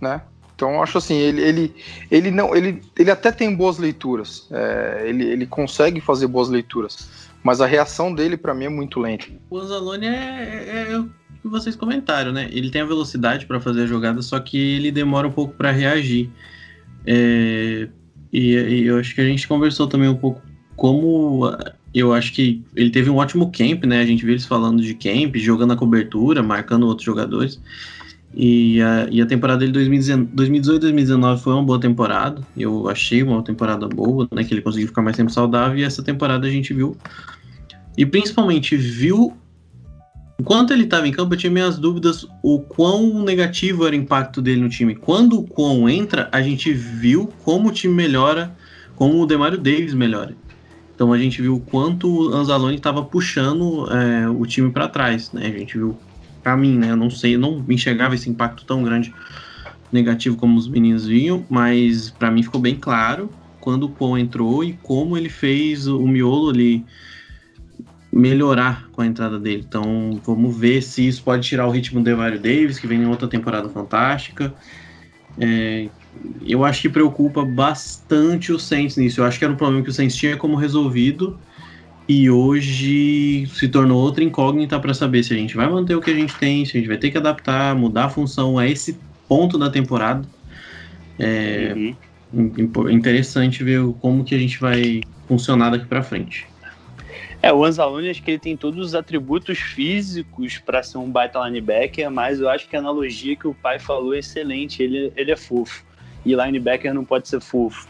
Né? Então acho assim, ele, ele, ele não, ele, ele até tem boas leituras. É, ele, ele consegue fazer boas leituras. Mas a reação dele, para mim, é muito lenta. O Anzalone é, é, é, o que vocês comentaram, né? Ele tem a velocidade para fazer a jogada, só que ele demora um pouco para reagir. É, e, e, eu acho que a gente conversou também um pouco como eu acho que ele teve um ótimo camp, né? A gente viu eles falando de camp, jogando a cobertura, marcando outros jogadores. E a, e a temporada dele 2018 2019 foi uma boa temporada. Eu achei uma temporada boa, né? Que ele conseguiu ficar mais tempo saudável. E essa temporada a gente viu. E principalmente viu. Enquanto ele estava em campo, eu tinha minhas dúvidas o quão negativo era o impacto dele no time. Quando o Quão entra, a gente viu como o time melhora, como o Demario Davis melhora. Então a gente viu o quanto o Anzalone estava puxando é, o time para trás, né? A gente viu para mim, né? Eu não sei, eu não enxergava esse impacto tão grande negativo como os meninos viam, mas para mim ficou bem claro quando o Paul entrou e como ele fez o miolo ali melhorar com a entrada dele. Então vamos ver se isso pode tirar o ritmo do Evario Davis, que vem em outra temporada fantástica. É, eu acho que preocupa bastante o Saints nisso. Eu acho que era um problema que o Saints tinha como resolvido e hoje se tornou outra incógnita para saber se a gente vai manter o que a gente tem, se a gente vai ter que adaptar, mudar a função a esse ponto da temporada. É uhum. interessante ver como que a gente vai funcionar daqui para frente. É, o Anzalone acho que ele tem todos os atributos físicos para ser um baita linebacker, mas eu acho que a analogia que o pai falou é excelente. Ele, ele é fofo. E linebacker não pode ser fofo.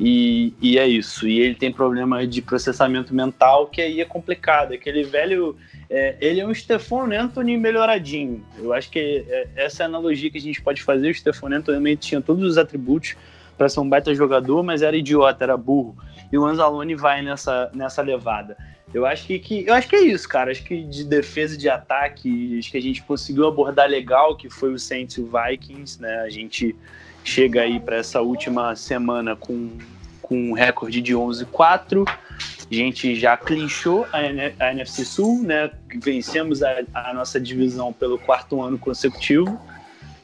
E, e é isso. E ele tem problema de processamento mental, que aí é complicado. Aquele velho. É, ele é um Stefan Anthony melhoradinho. Eu acho que é, essa é a analogia que a gente pode fazer. O Stefan Anthony tinha todos os atributos para ser um baita jogador, mas era idiota, era burro. E o Anzalone vai nessa, nessa levada. Eu acho que, que, eu acho que é isso, cara. Acho que de defesa e de ataque, acho que a gente conseguiu abordar legal, que foi o Saints e o Vikings, né? A gente chega aí para essa última semana com, com um recorde de 11-4. A gente já clinchou a, a, NFC Sul, né? Vencemos a, a nossa divisão pelo quarto ano consecutivo,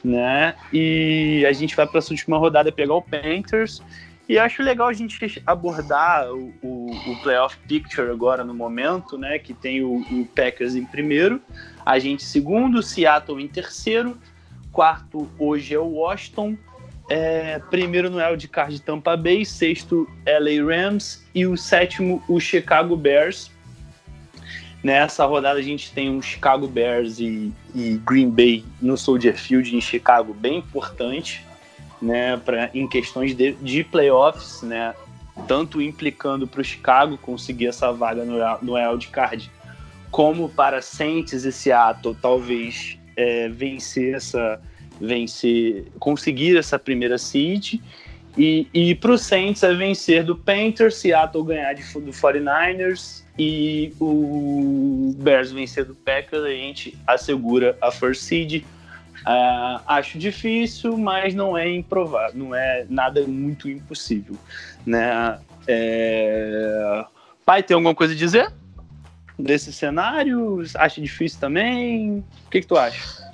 né? E a gente vai para essa última rodada pegar o Panthers e acho legal a gente abordar o, o, o, playoff picture agora no momento, né? Que tem o, o, Packers em primeiro, a gente segundo, Seattle em terceiro, quarto hoje é o Washington, é, primeiro no Card Tampa Bay, sexto LA Rams e o sétimo o Chicago Bears. Nessa rodada a gente tem um Chicago Bears e, e Green Bay no Soldier Field em Chicago bem importante né, pra, em questões de, de playoffs, né, tanto implicando para o Chicago conseguir essa vaga no, no card, como para Saints e Seattle talvez é, vencer essa, vencer, conseguir essa primeira seed. E, e para o Saints é vencer do Panthers, Seattle ganhar de, do 49ers e o Bears vencer do Packers, a gente assegura a first seed Uh, acho difícil, mas não é improvável, não é nada muito impossível, né? É... Pai, tem alguma coisa a dizer desse cenário? Acha difícil também? O que, que tu acha?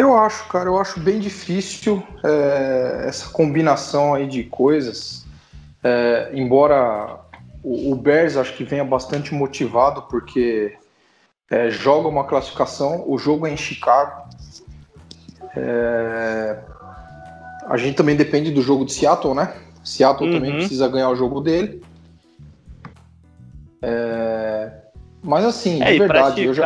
Eu acho, cara, eu acho bem difícil é, essa combinação aí de coisas. É, embora o, o Bears acho que venha bastante motivado porque é, joga uma classificação, o jogo é em Chicago, É, a gente também depende do jogo de Seattle, né? Seattle também Uhum. precisa ganhar o jogo dele. É, Mas assim, É, de e pra verdade, eu já.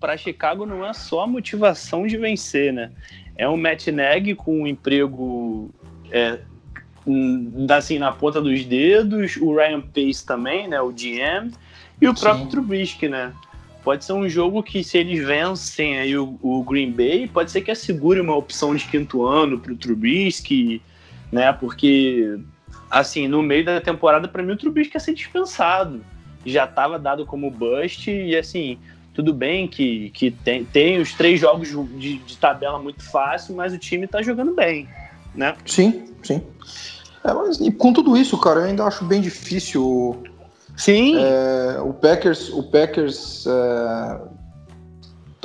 Pra Chicago não é só a motivação de vencer, né? É um Matt Nagy com um emprego é, assim, na ponta dos dedos, o Ryan Pace também, né? O GM, e o próprio Sim. Trubisky, né? Pode ser um jogo que, se eles vencem aí o, o Green Bay, pode ser que assegure uma opção de quinto ano pro Trubisky, né? Porque, assim, no meio da temporada, para mim, o Trubisky ia ser dispensado já estava dado como bust e assim tudo bem que, que tem, tem os três jogos de, de tabela muito fácil mas o time tá jogando bem né Sim, sim. É, mas e com tudo isso, cara, eu ainda acho bem difícil. sim é, o Packers, o Packers, é,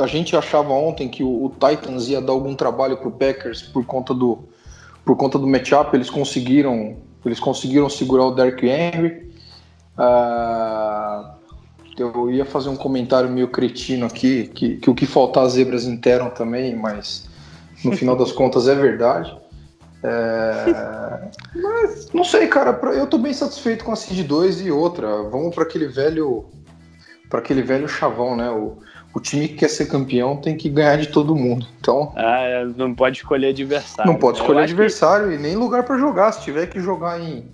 a gente achava ontem que o, o Titans ia dar algum trabalho pro Packers por conta do, por conta do matchup. Eles conseguiram, eles conseguiram segurar o Derrick Henry. Ah, eu ia fazer um comentário meio cretino aqui, que, que o que faltar as zebras interam também, mas no final das contas é verdade. É, mas não sei, cara, eu tô bem satisfeito com a Seed 2 e outra. Vamos para aquele velho para aquele velho chavão, né? O, o time que quer ser campeão tem que ganhar de todo mundo. Então, ah, é, não pode escolher adversário não pode escolher acho que- adversário e nem lugar para jogar. Se tiver que jogar em, em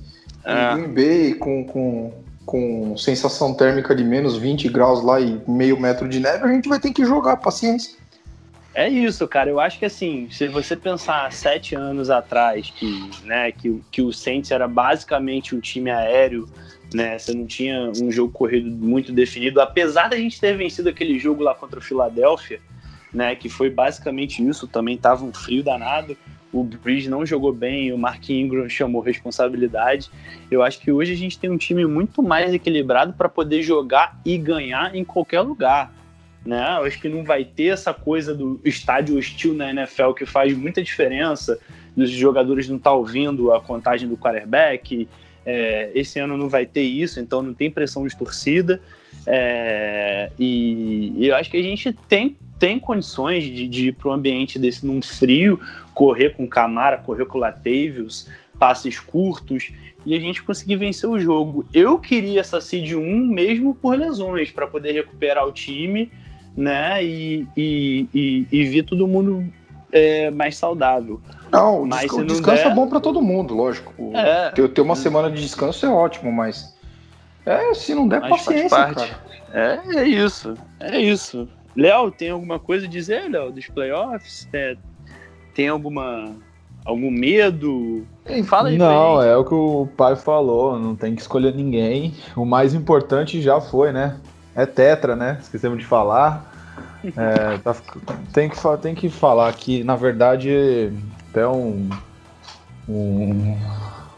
É. Green Bay com, com, com sensação térmica de menos 20 graus lá e meio metro de neve, a gente vai ter que jogar, paciência. É isso, cara. Eu acho que assim, se você pensar sete anos atrás que, né, que, que o Saints era basicamente um time aéreo, né? Você não tinha um jogo corrido muito definido, apesar da gente ter vencido aquele jogo lá contra o Philadelphia, né? Que foi basicamente isso. Também tava um frio danado. O Bridge não jogou bem, o Mark Ingram chamou responsabilidade. Eu acho que hoje a gente tem um time muito mais equilibrado para poder jogar e ganhar em qualquer lugar né? Eu acho que não vai ter essa coisa do estádio hostil na NFL que faz muita diferença, dos jogadores não estar ouvindo a contagem do quarterback. É, esse ano não vai ter isso, então não tem pressão de torcida. É, e, e eu acho que a gente tem, tem condições de, de ir para um ambiente desse num frio, correr com Camara, correr com Latavius, passes curtos e a gente conseguir vencer o jogo. Eu queria essa seed 1 mesmo por lesões, para poder recuperar o time né? E, e, e, e ver todo mundo é, mais saudável. Não, o Mas desca- se o não descanso der- é bom para todo mundo, lógico. É. Ter, ter uma semana de descanso é ótimo, mas é, se não der Mas paciência, parte. cara. É, é isso. É isso. Léo, tem alguma coisa a dizer, Léo, dos playoffs? É, tem alguma algum medo? Fala aí Não, é o que o pai falou, não tem que escolher ninguém. O mais importante já foi, né? É tetra, né? Esquecemos de falar. É, tá tem, que, tem que falar que, na verdade, até um, um-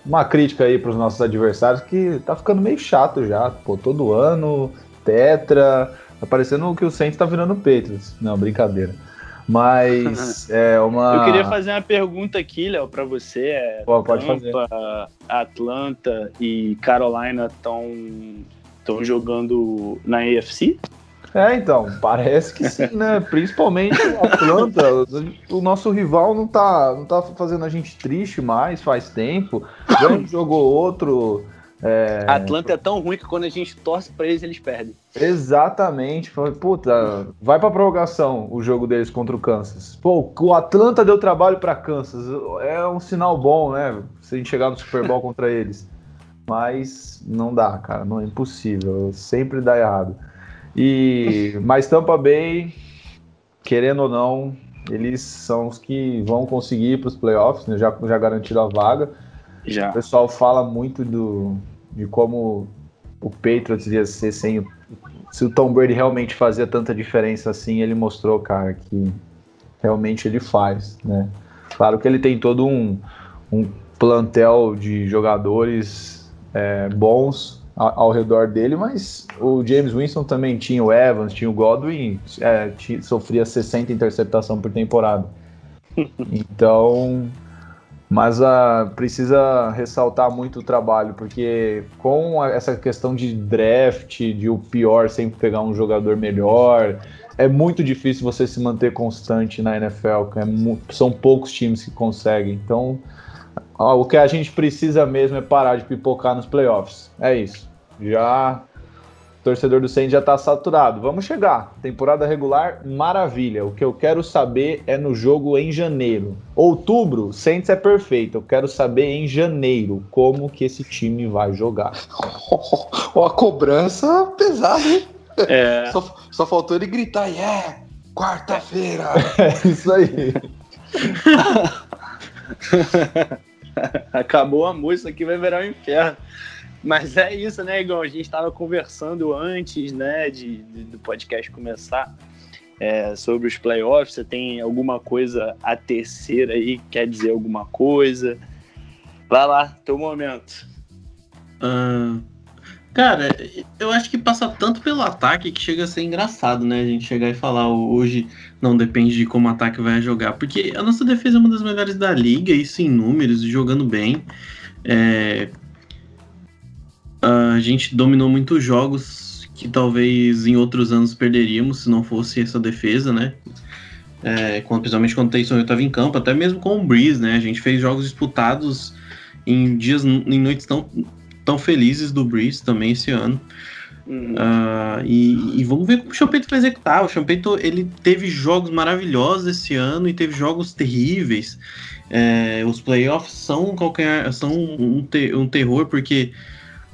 uma crítica aí para os nossos adversários que tá ficando meio chato já. Pô, todo ano, tetra. Tá parecendo que o Saints tá virando Patriots. Não, brincadeira. Mas é uma. Eu queria fazer uma pergunta aqui, Léo, pra você. É, Pô, pode Tampa, Atlanta e Carolina estão estão jogando na AFC? É, então, parece que sim, né? Principalmente o Atlanta. o nosso rival não tá, não tá fazendo a gente triste mais faz tempo. Ganha um jogo ou outro. É, Atlanta é tão ruim que quando a gente torce pra eles, eles perdem. Exatamente. Falei, Puta, vai pra prorrogação o jogo deles contra o Kansas. Pô, o Atlanta deu trabalho pra Kansas. É um sinal bom, né? Se a gente chegar no Super Bowl contra eles. Mas não dá, cara. Não é impossível. Sempre dá errado. E mas Tampa Bay, querendo ou não, eles são os que vão conseguir para os playoffs, né? já, já garantiram a vaga. O Já. pessoal fala muito do, de como o Patriots ia ser sem o, se o Tom Brady realmente fazia tanta diferença assim, ele mostrou, cara, que realmente ele faz, né? Claro que ele tem todo um, um plantel de jogadores é, bons ao, ao redor dele, mas o James Winston também tinha o Evans, tinha o Godwin, é, ti- sofria 60 interceptação por temporada. Então, mas ah, precisa ressaltar muito o trabalho, porque com essa questão de draft, de o pior sempre pegar um jogador melhor, é muito difícil você se manter constante na NFL. É são poucos times que conseguem. Então, ó, o que a gente precisa mesmo é parar de pipocar nos playoffs. É isso. Já torcedor do Saints já está saturado. Vamos chegar. Temporada regular, maravilha. O que eu quero saber é no jogo em janeiro. Outubro, Saints é perfeito. Eu quero saber em janeiro como que esse time vai jogar. a cobrança pesada, hein? É. Só, só faltou ele gritar, yeah, quarta-feira. É isso aí. Acabou a música aqui, vai virar um inferno. Mas é isso, né, Igor? A gente estava conversando antes, né, de, de, do podcast começar é, sobre os playoffs. Você tem alguma coisa a tecer aí? Quer dizer alguma coisa? Vai lá, teu momento. Uh, cara, eu acho que passa tanto pelo ataque que chega a ser engraçado, né? A gente chegar e falar hoje não depende de como o ataque vai jogar. Porque a nossa defesa é uma das melhores da liga, isso em números, jogando bem. É, a gente dominou muitos jogos que talvez em outros anos perderíamos se não fosse essa defesa, né? É, quando, principalmente quando o Taysom Hill estava em campo, até mesmo com o Breeze, né? A gente fez jogos disputados em dias, em noites tão, tão felizes do Breeze também esse ano. Uh, e, e, vamos ver como o Champeito vai executar. O Champeito ele teve jogos maravilhosos esse ano e teve jogos terríveis. É, os playoffs são qualquer são um, um terror porque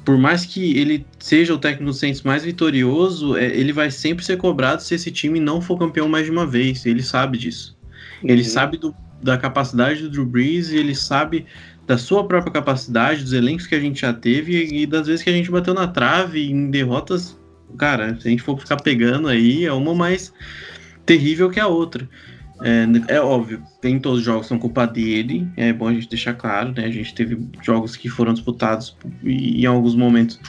por mais que ele seja o técnico do Saints mais vitorioso, é, ele vai sempre ser cobrado se esse time não for campeão mais de uma vez. Ele sabe disso. Uhum. Ele sabe do, da capacidade do Drew Brees ele sabe da sua própria capacidade, dos elencos que a gente já teve e, e das vezes que a gente bateu na trave em derrotas. Cara, se a gente for ficar pegando aí, é uma mais terrível que a outra. É, é, óbvio, nem todos os jogos são culpa dele, é bom a gente deixar claro, né? A gente teve jogos que foram disputados e em alguns momentos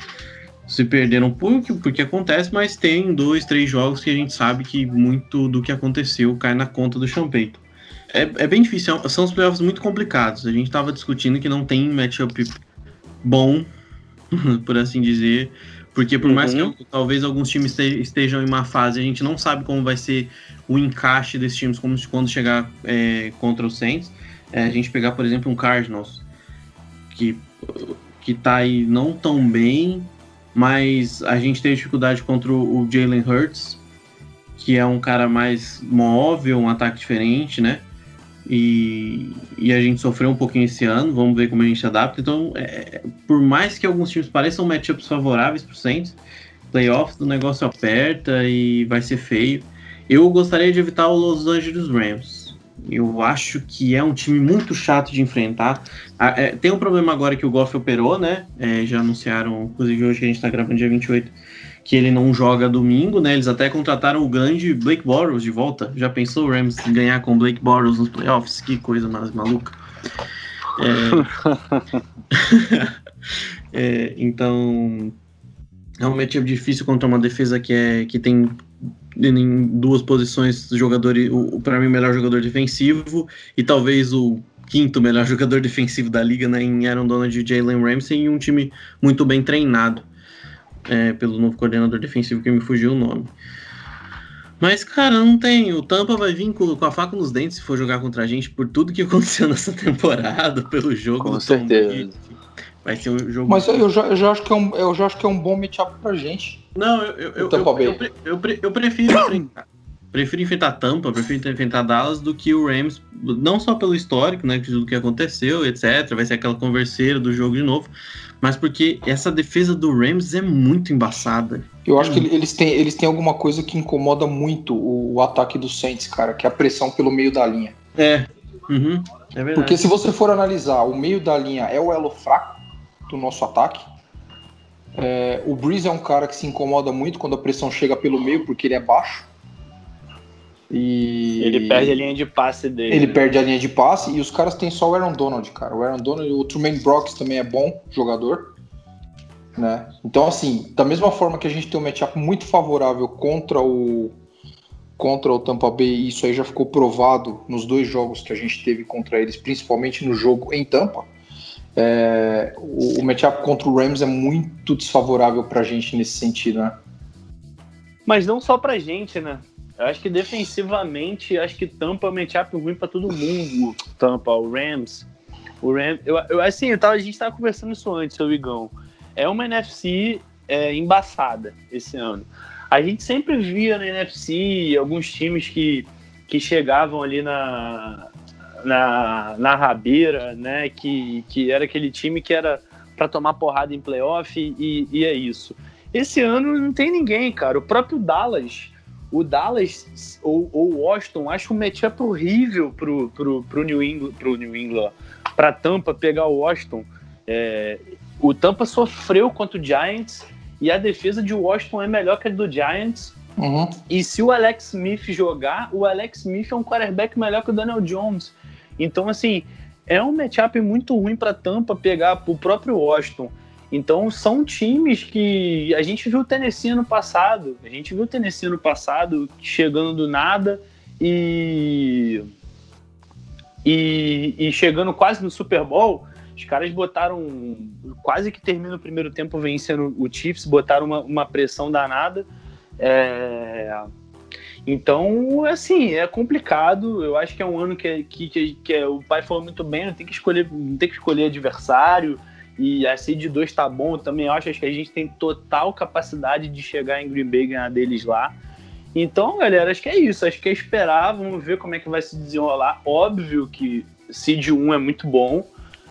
se perderam porque, porque acontece, mas tem dois, três jogos que a gente sabe que muito do que aconteceu cai na conta do Champeito. É, é bem difícil, são os playoffs muito complicados. A gente estava discutindo que não tem matchup bom, por assim dizer. Porque por uhum. mais que uhum. talvez alguns times estejam em uma fase, a gente não sabe como vai ser o encaixe desses times como quando chegar é, contra o Saints. É, a gente pegar, por exemplo, um Cardinals que, que tá aí não tão bem, mas a gente teve dificuldade contra o Jalen Hurts, que é um cara mais móvel, um ataque diferente, né? E, e, a gente sofreu um pouquinho esse ano, vamos ver como a gente adapta. Então, é, por mais que alguns times pareçam matchups favoráveis para o Saints, playoffs o negócio aperta e vai ser feio. Eu gostaria de evitar o Los Angeles Rams. Eu acho que é um time muito chato de enfrentar. Ah, é, tem um problema agora que o Goff operou, né? É, já anunciaram, inclusive hoje que a gente está gravando dia 28, que ele não joga domingo, né? Eles até contrataram o grande Blake Bortles de volta. Já pensou o Rams ganhar com o Blake Bortles nos playoffs? Que coisa mais maluca. É... é, então, é difícil contra uma defesa que, é, que tem em duas posições jogadores, o, para mim melhor jogador defensivo e talvez o quinto melhor jogador defensivo da liga, né, em Aaron Donald e Jalen Ramsey e um time muito bem treinado é, pelo novo coordenador defensivo que me fugiu o nome. Mas, cara, não tem. O Tampa vai vir com, com, a faca nos dentes se for jogar contra a gente por tudo que aconteceu nessa temporada, pelo jogo. Com certeza. Vai ser um jogo. Mas eu já, eu já, acho, que é um, eu já acho que é um bom matchup pra gente. Não, eu, eu, eu, eu, eu, eu, eu prefiro enfrentar. Prefiro enfrentar Tampa, prefiro enfrentar Dallas do que o Rams, não só pelo histórico, né, do que aconteceu, etc. Vai ser aquela converseira do jogo de novo, mas porque essa defesa do Rams é muito embaçada. Eu acho que eles têm, eles têm alguma coisa que incomoda muito o, o ataque do Saints, cara, que é a pressão pelo meio da linha. É. Uhum, é verdade. Porque se você for analisar, o meio da linha é o elo fraco do nosso ataque. É, o Breeze é um cara que se incomoda muito quando a pressão chega pelo meio, porque ele é baixo. E ele perde a linha de passe dele. Ele né? perde a linha de passe e os caras têm só o Aaron Donald, cara. O Aaron Donald, o Truman Brooks também é bom jogador, né? Então assim, da mesma forma que a gente tem um matchup muito favorável contra o contra o Tampa Bay, e isso aí já ficou provado nos dois jogos que a gente teve contra eles, principalmente no jogo em Tampa. É, o, o matchup contra o Rams é muito desfavorável pra gente nesse sentido, né? Mas não só pra gente, né? Eu acho que defensivamente, acho que Tampa matchup ruim para todo mundo. Tampa, o Rams. O Rams, eu, eu assim, eu tava, a gente tava conversando isso antes, seu Igão. É uma NFC é, embaçada esse ano. A gente sempre via na NFC alguns times que, que chegavam ali na, na, na rabeira, né? Que, que era aquele time que era para tomar porrada em playoff e, e é isso. Esse ano não tem ninguém, cara. O próprio Dallas, o Dallas ou o Washington, acho um matchup horrível pro, pro, pro New England, pro New England, pra Tampa pegar o Washington. É, o Tampa sofreu contra o Giants e a defesa de Washington é melhor que a do Giants. Uhum. E se o Alex Smith jogar, o Alex Smith é um quarterback melhor que o Daniel Jones. Então, assim, é um matchup muito ruim para Tampa pegar o próprio Washington. Então, são times que a gente viu o Tennessee no passado. A gente viu o Tennessee no passado chegando do nada e, e, e chegando quase no Super Bowl. Os caras botaram, quase que termina o primeiro tempo vencendo o Chiefs, botaram uma, uma pressão danada. É... Então, assim, é complicado. Eu acho que é um ano que, que, que, que é, o pai falou muito bem, não tem que escolher, não tem que escolher adversário. E a seed 2 tá bom, eu também acho, acho que a gente tem total capacidade de chegar em Green Bay e ganhar deles lá. Então, galera, acho que é isso. Acho que é esperar, vamos ver como é que vai se desenrolar. Óbvio que seed 1 é muito bom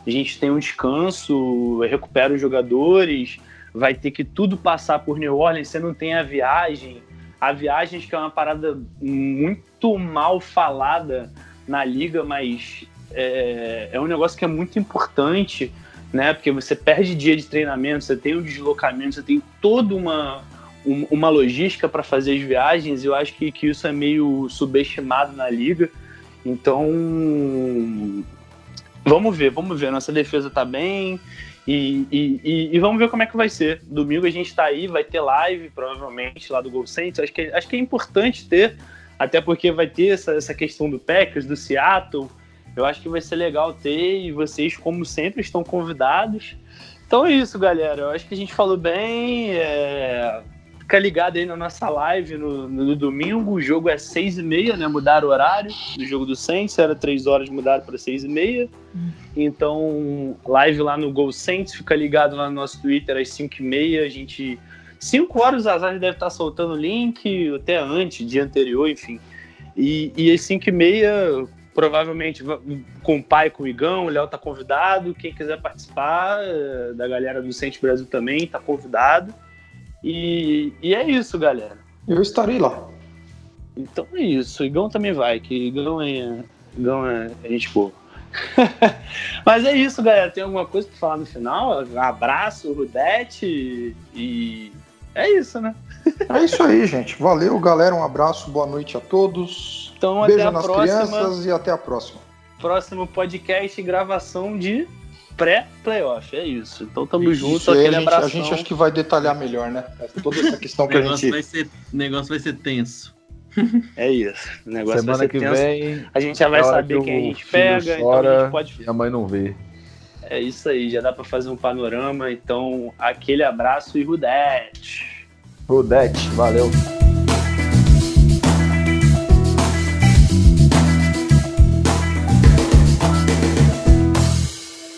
a gente tem um descanso, recupera os jogadores, vai ter que tudo passar por New Orleans, você não tem a viagem. A viagem que é uma parada muito mal falada na liga, mas é, é um negócio que é muito importante, né? Porque você perde dia de treinamento, você tem o um deslocamento, você tem toda uma, uma logística para fazer as viagens, eu acho que, que isso é meio subestimado na liga. Então, Vamos ver, vamos ver. Nossa defesa tá bem. E, e, e, e, vamos ver como é que vai ser. Domingo a gente tá aí, vai ter live, provavelmente, lá do Gol Saints. Acho que, acho que é importante ter, até porque vai ter essa, essa questão do Packers, do Seattle. Eu acho que vai ser legal ter, e vocês, como sempre, estão convidados. Então é isso, galera. Eu acho que a gente falou bem. É Fica ligado aí na nossa live no, no domingo. O jogo é seis e meia, né? Mudaram o horário do jogo do Saints. Era três horas, mudaram para seis e meia. Então, live lá no Gol Saints. Fica ligado lá no nosso Twitter às cinco e meia. A gente... Cinco horas o Azar deve estar soltando o link, até antes, dia anterior, enfim. E, e às cinco e meia, provavelmente com o pai, com o Igão, o Léo tá convidado. Quem quiser participar, eh, da galera do Saints Brasil também, tá convidado. E, e é isso, galera. Eu estarei lá. Então é isso. O Igão também vai, que Igão é, Igão é, é gente boa. Mas é isso, galera. Tem alguma coisa para falar no final? Um abraço, Rudete e é isso, né? é isso aí, gente. Valeu, galera. Um abraço, boa noite a todos. Então, Beijo até a nas próxima. crianças e até a próxima. Próximo podcast e gravação de pré-playoff, é isso. Então tamo isso, junto, aquele a gente, A gente acho que vai detalhar melhor, né? Toda essa questão que a gente... Vai ser, o negócio vai ser tenso. É isso. O negócio Semana vai ser que tenso. vem. A gente já vai saber quem a gente pega, então a gente pode. E a mãe não vê. É isso aí, já dá para fazer um panorama. Então, aquele abraço e Rudete. Rudete, valeu.